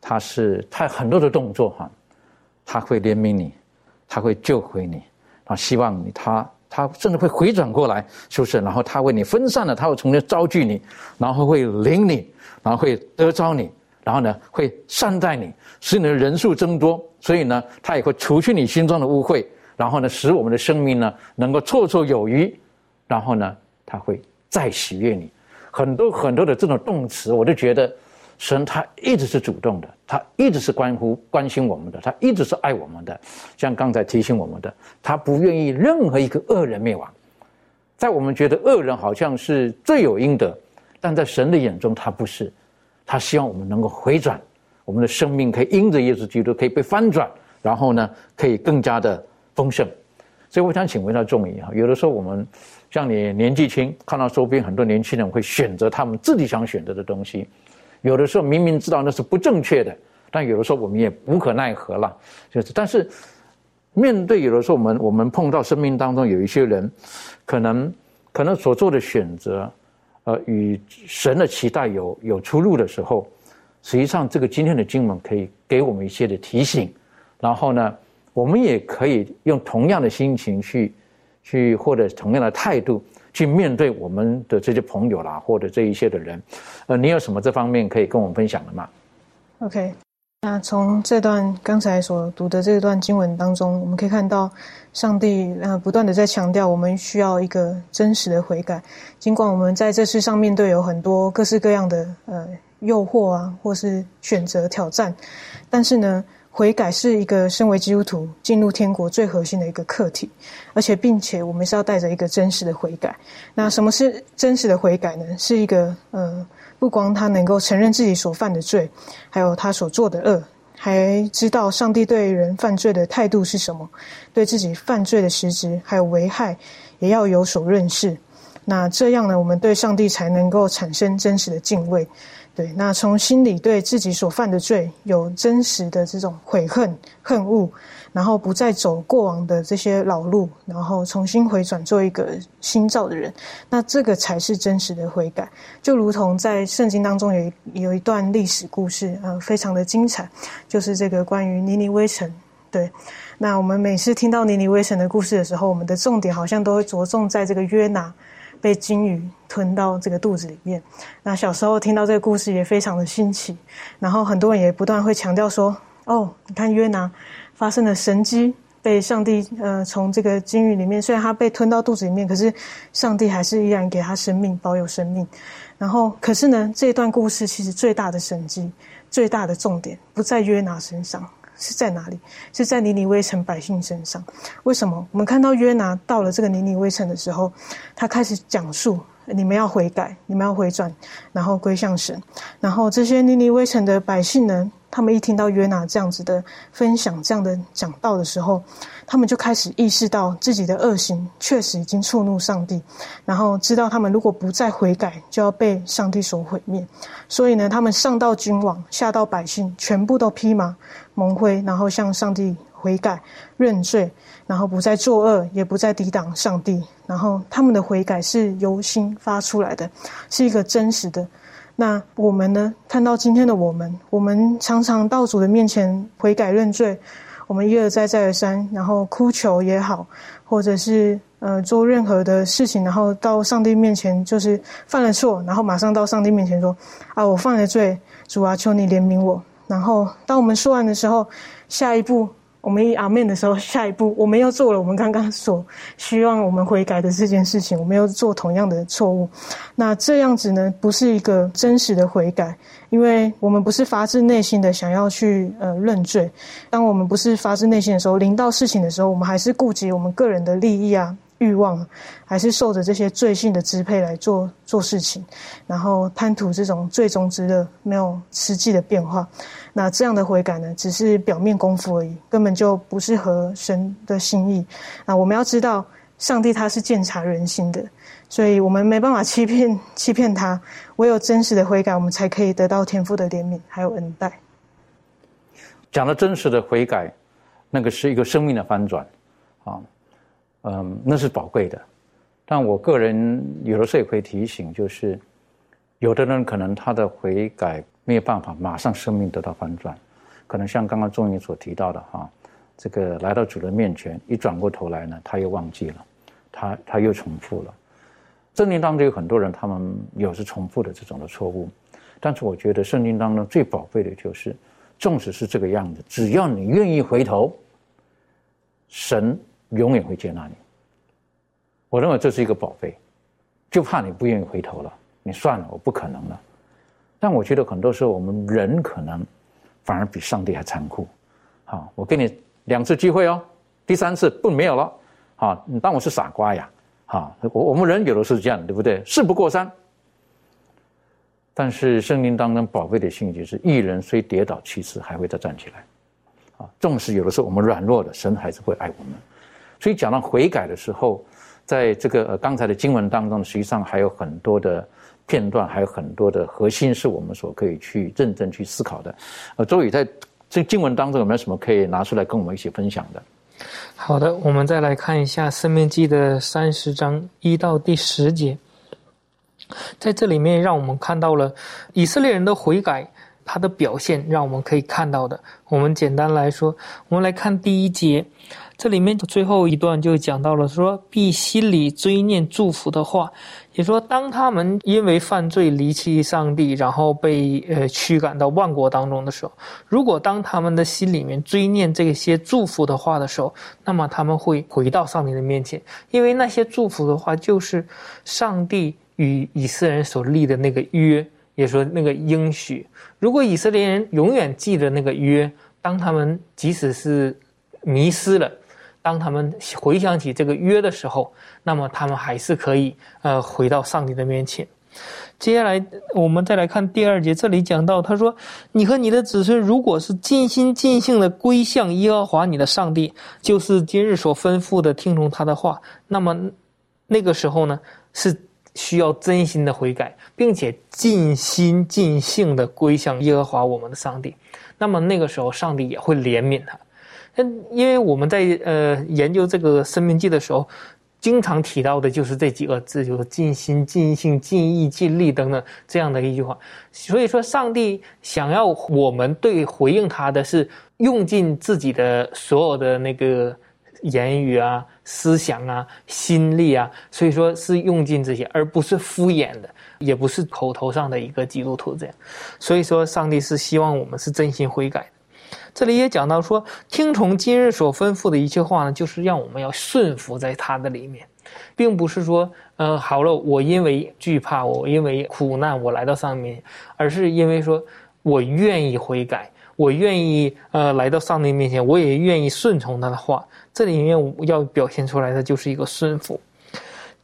他是他很多的动作哈，他会怜悯你，他会救回你，啊，希望你他他甚至会回转过来，是不是？然后他为你分散了，他会重新招聚你，然后会领你，然后会得着你。然后呢，会善待你，使你的人数增多，所以呢，他也会除去你心中的污秽，然后呢，使我们的生命呢能够绰绰有余，然后呢，他会再喜悦你。很多很多的这种动词，我就觉得，神他一直是主动的，他一直是关乎关心我们的，他一直是爱我们的。像刚才提醒我们的，他不愿意任何一个恶人灭亡。在我们觉得恶人好像是罪有应得，但在神的眼中，他不是。他希望我们能够回转，我们的生命可以因着耶稣基督可以被翻转，然后呢，可以更加的丰盛。所以我想请问一下众议哈，有的时候我们像你年纪轻，看到周边很多年轻人会选择他们自己想选择的东西，有的时候明明知道那是不正确的，但有的时候我们也无可奈何了。就是，但是面对有的时候我们我们碰到生命当中有一些人，可能可能所做的选择。呃，与神的期待有有出入的时候，实际上这个今天的经文可以给我们一些的提醒，然后呢，我们也可以用同样的心情去，去或者同样的态度去面对我们的这些朋友啦，或者这一些的人。呃，你有什么这方面可以跟我们分享的吗
？OK。那从这段刚才所读的这段经文当中，我们可以看到，上帝呃不断的在强调，我们需要一个真实的悔改。尽管我们在这世上面对有很多各式各样的呃诱惑啊，或是选择挑战，但是呢，悔改是一个身为基督徒进入天国最核心的一个课题，而且并且我们是要带着一个真实的悔改。那什么是真实的悔改呢？是一个呃。不光他能够承认自己所犯的罪，还有他所做的恶，还知道上帝对人犯罪的态度是什么，对自己犯罪的实质还有危害，也要有所认识。那这样呢，我们对上帝才能够产生真实的敬畏。对，那从心里对自己所犯的罪有真实的这种悔恨、恨恶。然后不再走过往的这些老路，然后重新回转做一个新造的人，那这个才是真实的悔改。就如同在圣经当中有有一段历史故事，呃，非常的精彩，就是这个关于尼尼微城。对，那我们每次听到尼尼微城的故事的时候，我们的重点好像都会着重在这个约拿被鲸鱼吞到这个肚子里面。那小时候听到这个故事也非常的新奇，然后很多人也不断会强调说：“哦，你看约拿。”发生了神迹，被上帝呃从这个鲸鱼里面，虽然他被吞到肚子里面，可是上帝还是依然给他生命，保有生命。然后，可是呢，这段故事其实最大的神迹，最大的重点不在约拿身上，是在哪里？是在尼尼微城百姓身上。为什么？我们看到约拿到了这个尼尼微城的时候，他开始讲述你们要悔改，你们要回转，然后归向神。然后这些尼尼微城的百姓呢，他们一听到约拿这样子的分享、这样的讲道的时候，他们就开始意识到自己的恶行确实已经触怒上帝，然后知道他们如果不再悔改，就要被上帝所毁灭。所以呢，他们上到君王，下到百姓，全部都披麻蒙灰，然后向上帝悔改认罪。然后不再作恶，也不再抵挡上帝。然后他们的悔改是由心发出来的，是一个真实的。那我们呢？看到今天的我们，我们常常到主的面前悔改认罪，我们一而再再而三，然后哭求也好，或者是呃做任何的事情，然后到上帝面前就是犯了错，然后马上到上帝面前说：“啊，我犯了罪，主啊，求你怜悯我。”然后当我们说完的时候，下一步。我们一阿面的时候，下一步我们又做了我们刚刚所希望我们悔改的这件事情，我们又做同样的错误。那这样子呢，不是一个真实的悔改，因为我们不是发自内心的想要去呃认罪。当我们不是发自内心的时候，临到事情的时候，我们还是顾及我们个人的利益啊。欲望还是受着这些罪性的支配来做做事情，然后贪图这种最终之乐，没有实际的变化。那这样的悔改呢，只是表面功夫而已，根本就不是合神的心意。那我们要知道，上帝他是鉴察人心的，所以我们没办法欺骗 欺骗他。唯有真实的悔改，我们才可以得到天父的怜悯还有恩待。
讲了真实的悔改，那个是一个生命的翻转啊。嗯，那是宝贵的，但我个人有的时候也会提醒，就是有的人可能他的悔改没有办法马上生命得到翻转，可能像刚刚钟颖所提到的哈，这个来到主人面前，一转过头来呢，他又忘记了，他他又重复了。圣经当中有很多人，他们有是重复的这种的错误，但是我觉得圣经当中最宝贵的就是，纵使是这个样子，只要你愿意回头，神。永远会接纳你。我认为这是一个宝贝，就怕你不愿意回头了。你算了，我不可能了。但我觉得很多时候我们人可能反而比上帝还残酷。好，我给你两次机会哦，第三次不没有了。好，你当我是傻瓜呀？好，我我们人有的是这样，对不对？事不过三。但是圣经当中宝贝的信息是：一人虽跌倒七次，还会再站起来。啊，纵使有的时候我们软弱的，神还是会爱我们。所以讲到悔改的时候，在这个刚才的经文当中，实际上还有很多的片段，还有很多的核心是我们所可以去认真去思考的。呃，周宇在这经文当中有没有什么可以拿出来跟我们一起分享的？
好的，我们再来看一下《生命记》的三十章一到第十节，在这里面让我们看到了以色列人的悔改，他的表现让我们可以看到的。我们简单来说，我们来看第一节。这里面最后一段就讲到了，说必心里追念祝福的话，也说当他们因为犯罪离弃上帝，然后被呃驱赶到万国当中的时候，如果当他们的心里面追念这些祝福的话的时候，那么他们会回到上帝的面前，因为那些祝福的话就是上帝与以色列人所立的那个约，也说那个应许。如果以色列人永远记得那个约，当他们即使是迷失了。当他们回想起这个约的时候，那么他们还是可以呃回到上帝的面前。接下来我们再来看第二节，这里讲到他说：“你和你的子孙如果是尽心尽性的归向耶和华你的上帝，就是今日所吩咐的听从他的话，那么那个时候呢是需要真心的悔改，并且尽心尽性的归向耶和华我们的上帝。那么那个时候上帝也会怜悯他。”嗯，因为我们在呃研究这个生命记的时候，经常提到的就是这几个字，就是尽心、尽性、尽意、尽力等等这样的一句话。所以说，上帝想要我们对回应他的是用尽自己的所有的那个言语啊、思想啊、心力啊，所以说是用尽这些，而不是敷衍的，也不是口头上的一个基督徒这样。所以说，上帝是希望我们是真心悔改。这里也讲到说，听从今日所吩咐的一切话呢，就是让我们要顺服在他的里面，并不是说，呃，好了，我因为惧怕，我因为苦难，我来到上面，而是因为说我愿意悔改，我愿意呃来到上帝面前，我也愿意顺从他的话。这里面要表现出来的就是一个顺服。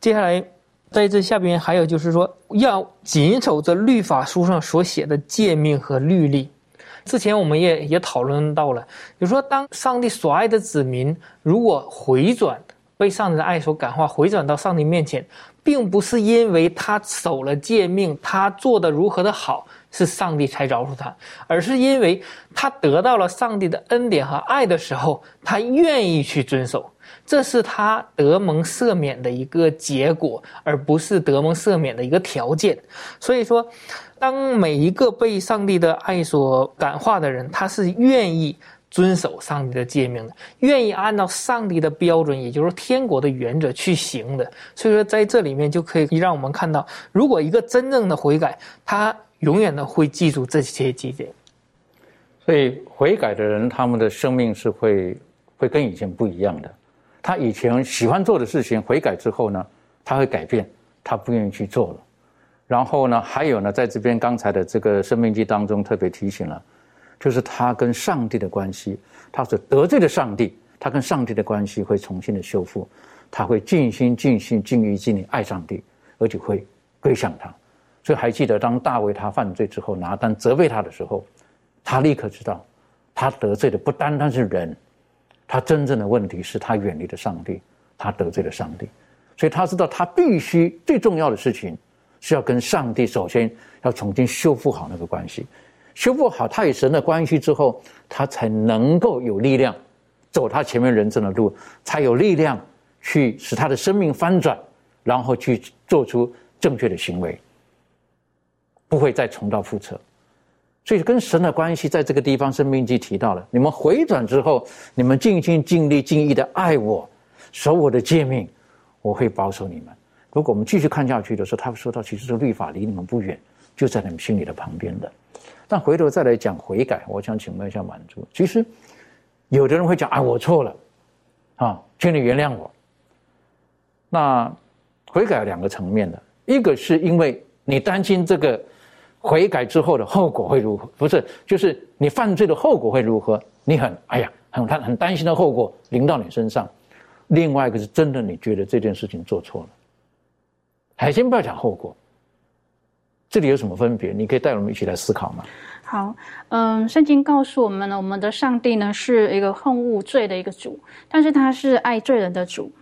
接下来在这下边还有就是说，要谨守这律法书上所写的诫命和律例。之前我们也也讨论到了，就说，当上帝所爱的子民如果回转，被上帝的爱所感化，回转到上帝面前，并不是因为他守了诫命，他做的如何的好，是上帝才饶恕他，而是因为他得到了上帝的恩典和爱的时候，他愿意去遵守。这是他得蒙赦免的一个结果，而不是得蒙赦免的一个条件。所以说，当每一个被上帝的爱所感化的人，他是愿意遵守上帝的诫命的，愿意按照上帝的标准，也就是天国的原则去行的。所以说，在这里面就可以让我们看到，如果一个真正的悔改，他永远的会记住这些节点。
所以，悔改的人，他们的生命是会会跟以前不一样的。他以前喜欢做的事情，悔改之后呢，他会改变，他不愿意去做了。然后呢，还有呢，在这边刚才的这个生命记当中特别提醒了，就是他跟上帝的关系，他所得罪的上帝，他跟上帝的关系会重新的修复，他会尽心尽心尽意尽力爱上帝，而且会归向他。所以还记得当大卫他犯罪之后，拿单责备他的时候，他立刻知道，他得罪的不单单是人。他真正的问题是他远离了上帝，他得罪了上帝，所以他知道他必须最重要的事情是要跟上帝首先要重新修复好那个关系，修复好他与神的关系之后，他才能够有力量走他前面人生的路，才有力量去使他的生命翻转，然后去做出正确的行为，不会再重蹈覆辙。所以跟神的关系，在这个地方，生命记提到了：你们回转之后，你们尽心尽力尽意的爱我，守我的诫命，我会保守你们。如果我们继续看下去的时候，他会说到，其实这律法离你们不远，就在你们心里的旁边的。但回头再来讲悔改，我想请问一下满足，其实有的人会讲：啊，我错了，啊，请你原谅我。那悔改两个层面的，一个是因为你担心这个。悔改之后的后果会如何？不是，就是你犯罪的后果会如何？你很哎呀，很很很担心的后果临到你身上。另外一个是真的，你觉得这件事情做错了。还先不要讲后果，这里有什么分别？你可以带我们一起来思考吗？
好，嗯，圣经告诉我们呢，我们的上帝呢是一个恨恶罪的一个主，但是他是爱罪人的主。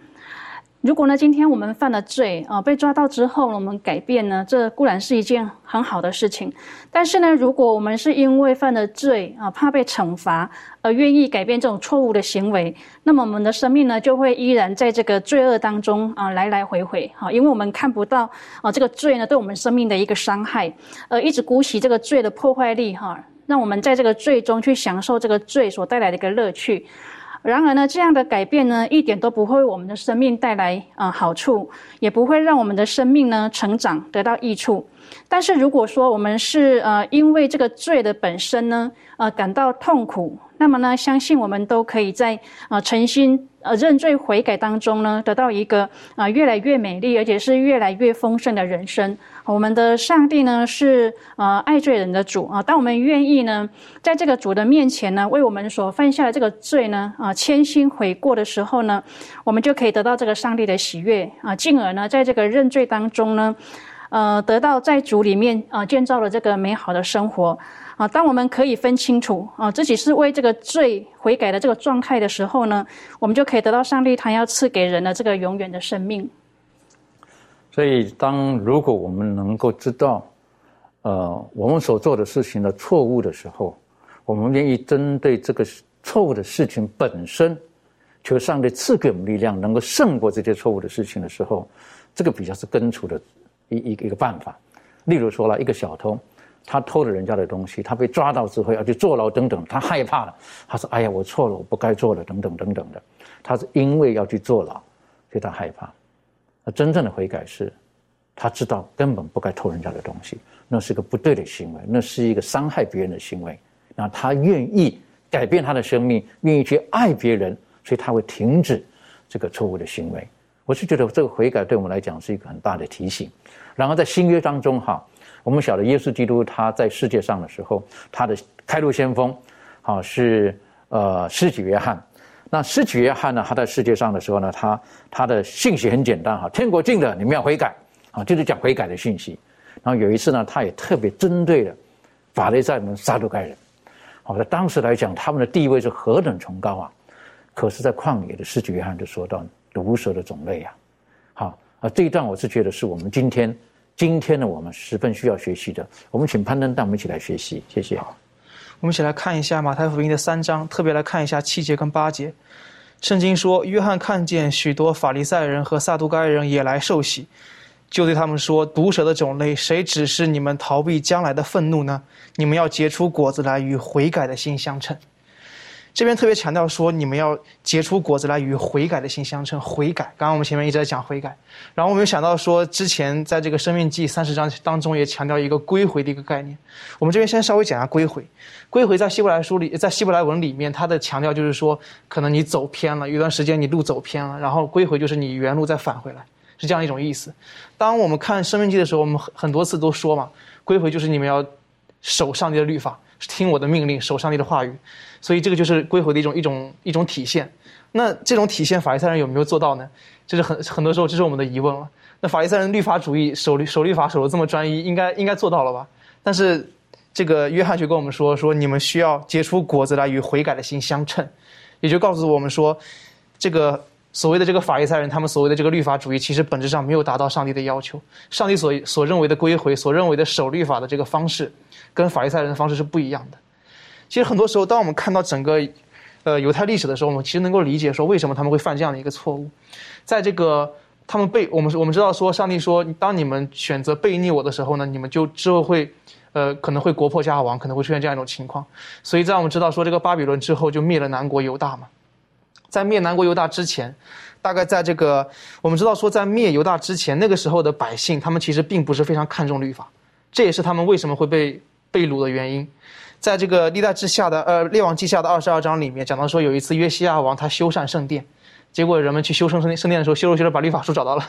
如果呢，今天我们犯了罪啊，被抓到之后，我们改变呢，这固然是一件很好的事情。但是呢，如果我们是因为犯了罪啊，怕被惩罚而愿意改变这种错误的行为，那么我们的生命呢，就会依然在这个罪恶当中啊，来来回回哈，因为我们看不到啊，这个罪呢，对我们生命的一个伤害，呃，一直姑息这个罪的破坏力哈，让我们在这个罪中去享受这个罪所带来的一个乐趣。然而呢，这样的改变呢，一点都不会为我们的生命带来啊好处，也不会让我们的生命呢成长得到益处。但是如果说我们是呃因为这个罪的本身呢，呃感到痛苦，那么呢，相信我们都可以在啊诚心。呃，认罪悔改当中呢，得到一个啊越来越美丽，而且是越来越丰盛的人生。我们的上帝呢是呃爱罪人的主啊，当我们愿意呢，在这个主的面前呢，为我们所犯下的这个罪呢啊谦心悔过的时候呢，我们就可以得到这个上帝的喜悦啊，进而呢，在这个认罪当中呢，呃，得到在主里面啊建造了这个美好的生活。啊，当我们可以分清楚啊自己是为这个罪悔改的这个状态的时候呢，我们就可以得到上帝他要赐给人的这个永远的生命。
所以，当如果我们能够知道，呃，我们所做的事情的错误的时候，我们愿意针对这个错误的事情本身，求上帝赐给我们力量，能够胜过这些错误的事情的时候，这个比较是根除的一一个一个办法。例如说了一个小偷。他偷了人家的东西，他被抓到之后要去坐牢等等，他害怕了。他说：“哎呀，我错了，我不该做了，等等等等的。”他是因为要去坐牢，所以他害怕。那真正的悔改是，他知道根本不该偷人家的东西，那是个不对的行为，那是一个伤害别人的行为。那他愿意改变他的生命，愿意去爱别人，所以他会停止这个错误的行为。我是觉得这个悔改对我们来讲是一个很大的提醒。然后在新约当中，哈。我们晓得耶稣基督他在世界上的时候，他的开路先锋，好是呃施洗约翰。那施洗约翰呢，他在世界上的时候呢，他他的信息很简单哈，天国近了，你们要悔改。啊，就是讲悔改的信息。然后有一次呢，他也特别针对了法利赛人、撒都该人。好，在当时来讲，他们的地位是何等崇高啊！可是，在旷野的施主约翰就说到毒蛇的种类啊，好啊，这一段我是觉得是我们今天今天的我们十分需要学习的。我们请攀登带我们一起来学习，谢谢。
我们一起来看一下马太福音的三章，特别来看一下七节跟八节。圣经说，约翰看见许多法利赛人和撒都该人也来受洗，就对他们说：“毒蛇的种类，谁指示你们逃避将来的愤怒呢？你们要结出果子来，与悔改的心相称。”这边特别强调说，你们要结出果子来，与悔改的心相称。悔改，刚刚我们前面一直在讲悔改，然后我们又想到说，之前在这个生命记三十章当中也强调一个归回的一个概念。我们这边先稍微讲一下归回。归回在希伯来书里，在希伯来文里面，它的强调就是说，可能你走偏了，有段时间你路走偏了，然后归回就是你原路再返回来，是这样一种意思。当我们看生命记的时候，我们很很多次都说嘛，归回就是你们要守上帝的律法，听我的命令，守上帝的话语。所以这个就是归回的一种一种一种体现。那这种体现，法利赛人有没有做到呢？这是很很多时候，这是我们的疑问了。那法利赛人律法主义守律守律法守的这么专一，应该应该做到了吧？但是这个约翰却跟我们说，说你们需要结出果子来，与悔改的心相称，也就告诉我们说，这个所谓的这个法利赛人，他们所谓的这个律法主义，其实本质上没有达到上帝的要求。上帝所所认为的归回，所认为的守律法的这个方式，跟法利赛人的方式是不一样的。其实很多时候，当我们看到整个，呃，犹太历史的时候，我们其实能够理解说为什么他们会犯这样的一个错误。在这个他们被我们我们知道说，上帝说，当你们选择背逆我的时候呢，你们就之后会，呃，可能会国破家亡，可能会出现这样一种情况。所以在我们知道说，这个巴比伦之后就灭了南国犹大嘛。在灭南国犹大之前，大概在这个我们知道说，在灭犹大之前，那个时候的百姓他们其实并不是非常看重律法，这也是他们为什么会被被掳的原因。在这个历代之下的呃列王记下的二十二章里面讲到说，有一次约西亚王他修缮圣殿，结果人们去修圣圣圣殿的时候，修着修着把律法书找到了，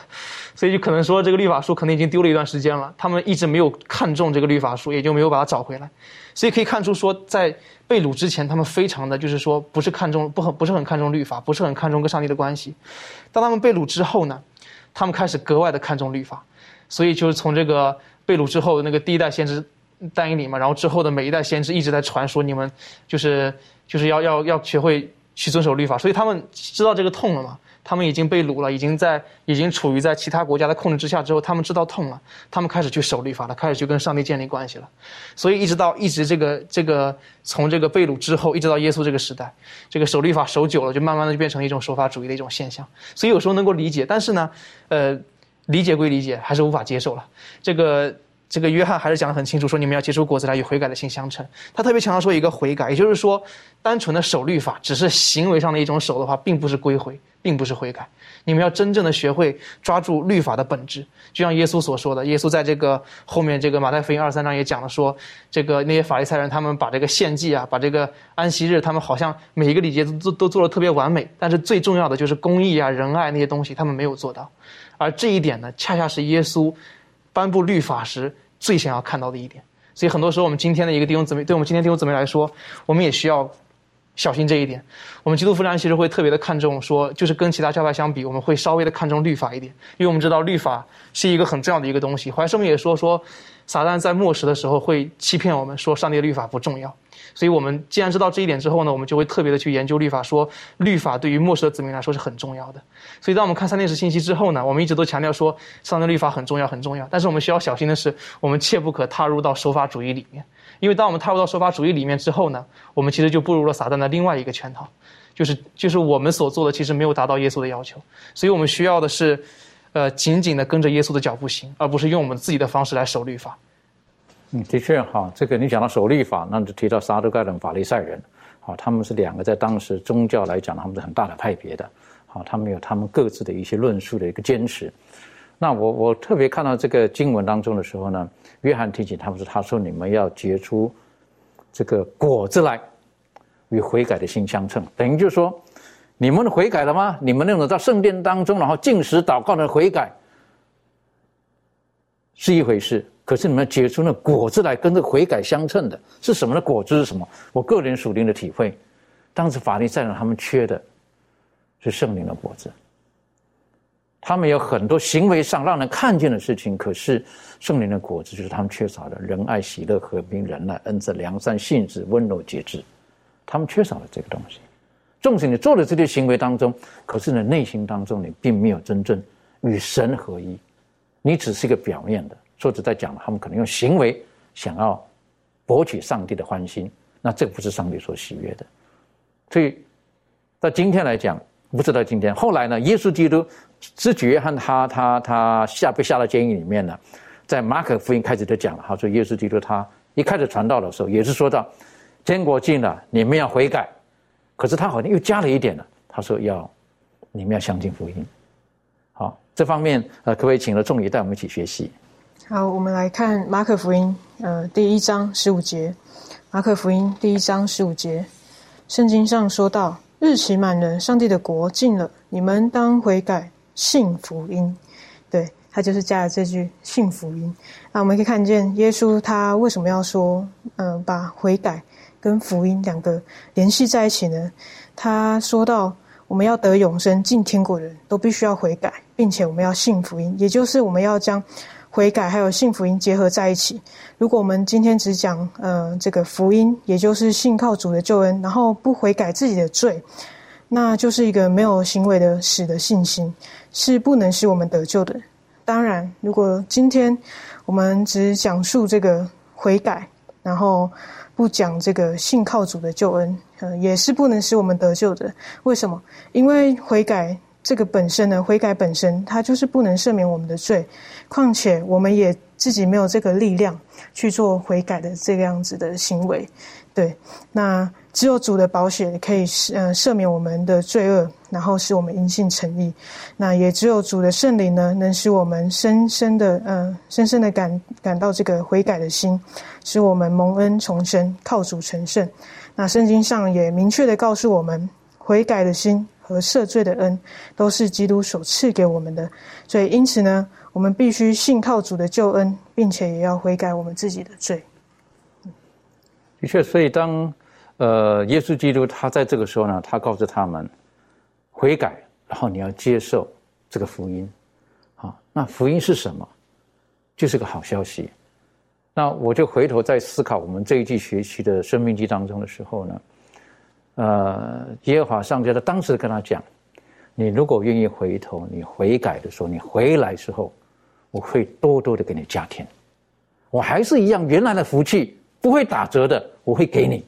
所以就可能说这个律法书可能已经丢了一段时间了，他们一直没有看中这个律法书，也就没有把它找回来，所以可以看出说，在被掳之前，他们非常的就是说不是看重不很不是很看重律法，不是很看重跟上帝的关系，当他们被掳之后呢，他们开始格外的看重律法，所以就是从这个被掳之后那个第一代先知。单一里嘛，然后之后的每一代先知一直在传说你们就是就是要要要学会去遵守律法，所以他们知道这个痛了嘛，他们已经被掳了，已经在已经处于在其他国家的控制之下之后，他们知道痛了，他们开始去守律法了，开始去跟上帝建立关系了，所以一直到一直这个这个从这个被掳之后，一直到耶稣这个时代，这个守律法守久了，就慢慢的就变成一种守法主义的一种现象，所以有时候能够理解，但是呢，呃，理解归理解，还是无法接受了，这个。这个约翰还是讲得很清楚，说你们要结出果子来，与悔改的心相称。他特别强调说一个悔改，也就是说，单纯的守律法，只是行为上的一种守的话，并不是归回，并不是悔改。你们要真正的学会抓住律法的本质，就像耶稣所说的。耶稣在这个后面这个马太福音二三章也讲了说，这个那些法利赛人他们把这个献祭啊，把这个安息日，他们好像每一个礼节都都都做的特别完美，但是最重要的就是公义啊、仁爱那些东西，他们没有做到。而这一点呢，恰恰是耶稣。颁布律法时最想要看到的一点，所以很多时候我们今天的一个弟兄姊妹，对我们今天弟兄姊妹来说，我们也需要小心这一点。我们基督复临其实会特别的看重，说就是跟其他教派相比，我们会稍微的看重律法一点，因为我们知道律法是一个很重要的一个东西。怀生也说说，撒旦在末世的时候会欺骗我们，说上帝的律法不重要。所以我们既然知道这一点之后呢，我们就会特别的去研究律法，说律法对于末世的子民来说是很重要的。所以当我们看三电视信息之后呢，我们一直都强调说上帝律法很重要很重要。但是我们需要小心的是，我们切不可踏入到守法主义里面，因为当我们踏入到守法主义里面之后呢，我们其实就步入了撒旦的另外一个圈套，就是就是我们所做的其实没有达到耶稣的要求。所以我们需要的是，呃，紧紧的跟着耶稣的脚步行，而不是用我们自己的方式来守律法。
嗯，的确哈，这个你讲到守律法，那就提到撒都盖人、法利赛人，好，他们是两个在当时宗教来讲，他们是很大的派别的，好，他们有他们各自的一些论述的一个坚持。那我我特别看到这个经文当中的时候呢，约翰提醒他们说，他说你们要结出这个果子来，与悔改的心相称，等于就是说，你们悔改了吗？你们那种在圣殿当中然后进食祷告的悔改是一回事。可是你们结出那果子来，跟这悔改相称的是什么呢？果子是什么？我个人属灵的体会，当时法利赛人他们缺的是圣灵的果子。他们有很多行为上让人看见的事情，可是圣灵的果子就是他们缺少的仁爱、喜乐、和平、仁爱、恩慈、良善、信实、温柔、节制，他们缺少了这个东西。纵使你做了这些行为当中，可是你，内心当中你并没有真正与神合一，你只是一个表面的。说实在讲，他们可能用行为想要博取上帝的欢心，那这不是上帝所喜悦的。所以，到今天来讲，不是到今天，后来呢，耶稣基督。自觉约翰他他他下被下到监狱里面呢，在马可福音开始就讲了，他说耶稣基督他一开始传道的时候也是说到，天国近了，你们要悔改，可是他好像又加了一点了，他说要你们要相信福音。好，这方面呃，可不可以请了众爷带我们一起学习？
好，我们来看马可福音呃第一章十五节，马可福音第一章十五节，圣经上说到日期满了，上帝的国近了，你们当悔改。信福音，对他就是加了这句信福音。那我们可以看见耶稣他为什么要说，嗯，把悔改跟福音两个联系在一起呢？他说到我们要得永生进天国的人都必须要悔改，并且我们要信福音，也就是我们要将悔改还有信福音结合在一起。如果我们今天只讲，呃，这个福音，也就是信靠主的救恩，然后不悔改自己的罪。那就是一个没有行为的死的信心，是不能使我们得救的。当然，如果今天我们只讲述这个悔改，然后不讲这个信靠主的救恩，呃，也是不能使我们得救的。为什么？因为悔改这个本身呢，悔改本身它就是不能赦免我们的罪，况且我们也自己没有这个力量去做悔改的这个样子的行为。对，那。只有主的保险可以呃赦免我们的罪恶，然后使我们因信诚意。那也只有主的圣灵呢，能使我们深深的呃深深的感感到这个悔改的心，使我们蒙恩重生，靠主成圣。那圣经上也明确的告诉我们，悔改的心和赦罪的恩，都是基督所赐给我们的。所以因此呢，我们必须信靠主的救恩，并且也要悔改我们自己的罪。
的确，所以当。呃，耶稣基督他在这个时候呢，他告诉他们悔改，然后你要接受这个福音，好，那福音是什么？就是个好消息。那我就回头在思考我们这一季学习的生命记当中的时候呢，呃，耶和华上帝他当时跟他讲，你如果愿意回头，你悔改的时候，你回来时候，我会多多的给你加添，我还是一样原来的福气不会打折的，我会给你。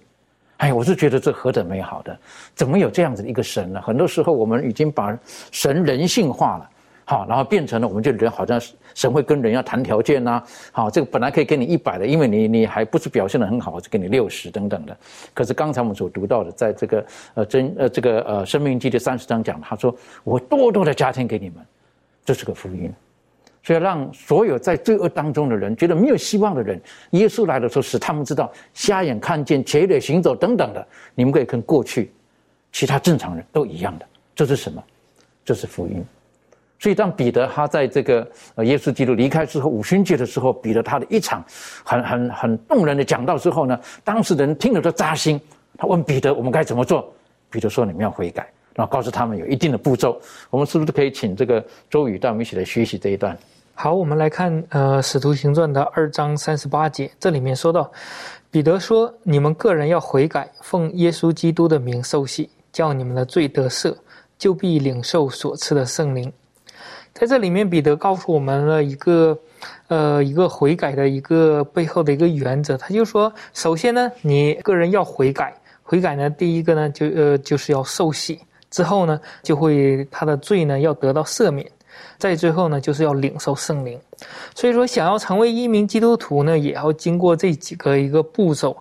哎，我是觉得这何等美好的，怎么有这样子的一个神呢？很多时候我们已经把神人性化了，好，然后变成了我们就人好像神会跟人要谈条件呐，好，这个本来可以给你一百的，因为你你还不是表现的很好，就给你六十等等的。可是刚才我们所读到的，在这个呃真呃这个呃生命记的三十章讲，他说我多多的加添给你们，这是个福音。所以让所有在罪恶当中的人觉得没有希望的人，耶稣来的时候使他们知道瞎眼看见、瘸腿行走等等的，你们可以跟过去其他正常人都一样的。这是什么？这是福音。所以当彼得他在这个呃耶稣基督离开之后五旬节的时候，彼得他的一场很很很动人的讲道之后呢，当时人听了都扎心。他问彼得：“我们该怎么做？”彼得说：“你们要悔改。”然后告诉他们有一定的步骤。我们是不是可以请这个周宇带我们一起来学习这一段？
好，我们来看呃《使徒行传》的二章三十八节，这里面说到，彼得说：“你们个人要悔改，奉耶稣基督的名受洗，叫你们的罪得赦，就必领受所赐的圣灵。”在这里面，彼得告诉我们了一个呃一个悔改的一个背后的一个原则。他就说，首先呢，你个人要悔改，悔改呢，第一个呢，就呃就是要受洗，之后呢，就会他的罪呢要得到赦免。再最后呢，就是要领受圣灵，所以说想要成为一名基督徒呢，也要经过这几个一个步骤。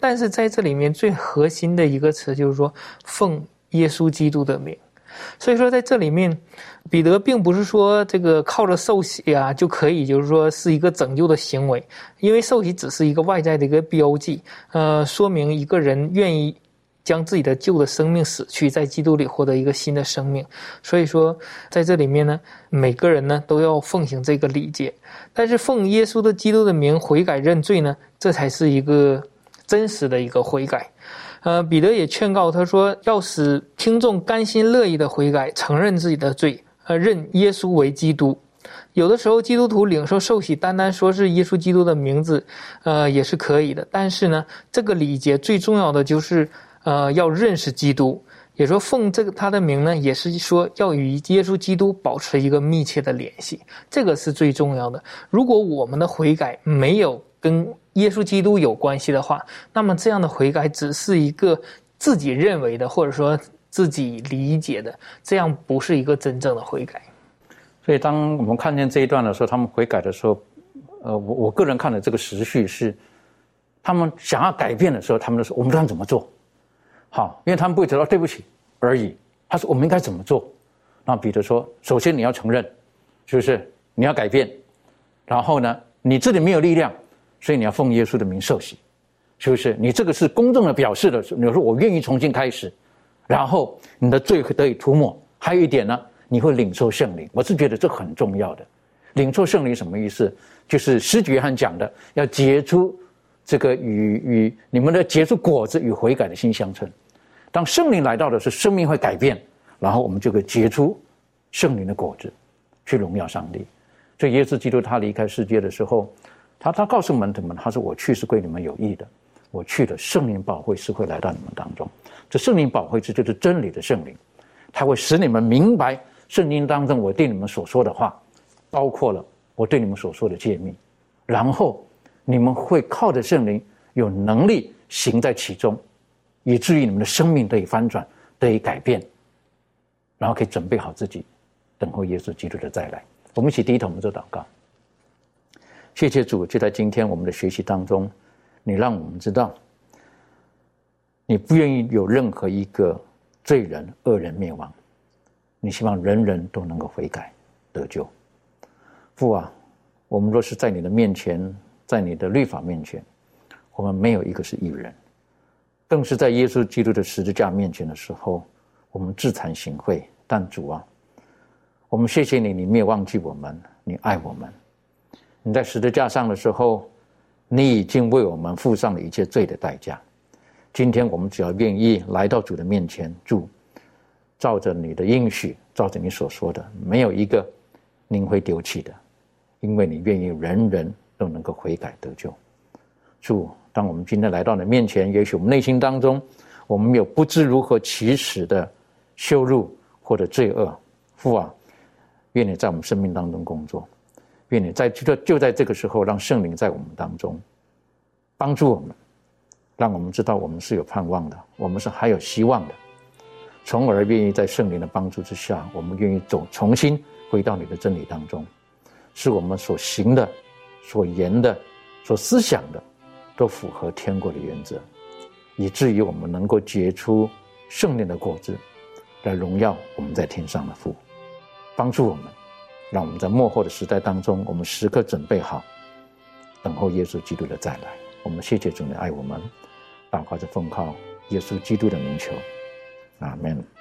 但是在这里面最核心的一个词就是说，奉耶稣基督的名。所以说在这里面，彼得并不是说这个靠着受洗啊就可以，就是说是一个拯救的行为，因为受洗只是一个外在的一个标记，呃，说明一个人愿意。将自己的旧的生命死去，在基督里获得一个新的生命。所以说，在这里面呢，每个人呢都要奉行这个礼节。但是奉耶稣的基督的名悔改认罪呢，这才是一个真实的一个悔改。呃，彼得也劝告他说，要使听众甘心乐意的悔改，承认自己的罪，呃认耶稣为基督。有的时候，基督徒领受受洗，单单说是耶稣基督的名字，呃，也是可以的。但是呢，这个礼节最重要的就是，呃，要认识基督。也说奉这个他的名呢，也是说要与耶稣基督保持一个密切的联系，这个是最重要的。如果我们的悔改没有跟耶稣基督有关系的话，那么这样的悔改只是一个自己认为的，或者说自己理解的，这样不是一个真正的悔改。
所以，当我们看见这一段的时候，他们悔改的时候，呃，我我个人看的这个时序是，他们想要改变的时候，他们说：“我们该怎么做？”好，因为他们不会得到对不起而已。他说：“我们应该怎么做？”那彼得说：“首先你要承认，是不是？你要改变，然后呢，你这里没有力量，所以你要奉耶稣的名受洗，是不是？你这个是公正的表示的。你说我愿意重新开始，然后你的罪会得以涂抹。还有一点呢。”你会领受圣灵，我是觉得这很重要的。领受圣灵什么意思？就是施约翰讲的，要结出这个与与你们的结出果子与悔改的心相称。当圣灵来到的时候，生命会改变，然后我们就会结出圣灵的果子，去荣耀上帝。所以耶稣基督他离开世界的时候，他他告诉门徒们，他说：“我去是归你们有益的，我去的圣灵保会是会来到你们当中。这圣灵保会这就是真理的圣灵，他会使你们明白。”圣经当中，我对你们所说的话，包括了我对你们所说的诫命，然后你们会靠着圣灵有能力行在其中，以至于你们的生命得以翻转，得以改变，然后可以准备好自己，等候耶稣基督的再来。我们一起低头，我们做祷告。谢谢主，就在今天我们的学习当中，你让我们知道，你不愿意有任何一个罪人、恶人灭亡。你希望人人都能够悔改得救，父啊，我们若是在你的面前，在你的律法面前，我们没有一个是异人，更是在耶稣基督的十字架面前的时候，我们自惭形秽。但主啊，我们谢谢你，你没有忘记我们，你爱我们。你在十字架上的时候，你已经为我们付上了一切罪的代价。今天我们只要愿意来到主的面前，主。照着你的应许，照着你所说的，没有一个您会丢弃的，因为你愿意人人都能够悔改得救。主，当我们今天来到你面前，也许我们内心当中，我们有不知如何启齿的羞辱或者罪恶。父啊，愿你在我们生命当中工作，愿你在就就在这个时候，让圣灵在我们当中帮助我们，让我们知道我们是有盼望的，我们是还有希望的。从而愿意在圣灵的帮助之下，我们愿意走重新回到你的真理当中，是我们所行的、所言的、所思想的，都符合天国的原则，以至于我们能够结出圣灵的果子，来荣耀我们在天上的父，帮助我们，让我们在幕后的时代当中，我们时刻准备好，等候耶稣基督的再来。我们谢谢主的爱我们，祷告着奉靠耶稣基督的名求。Amen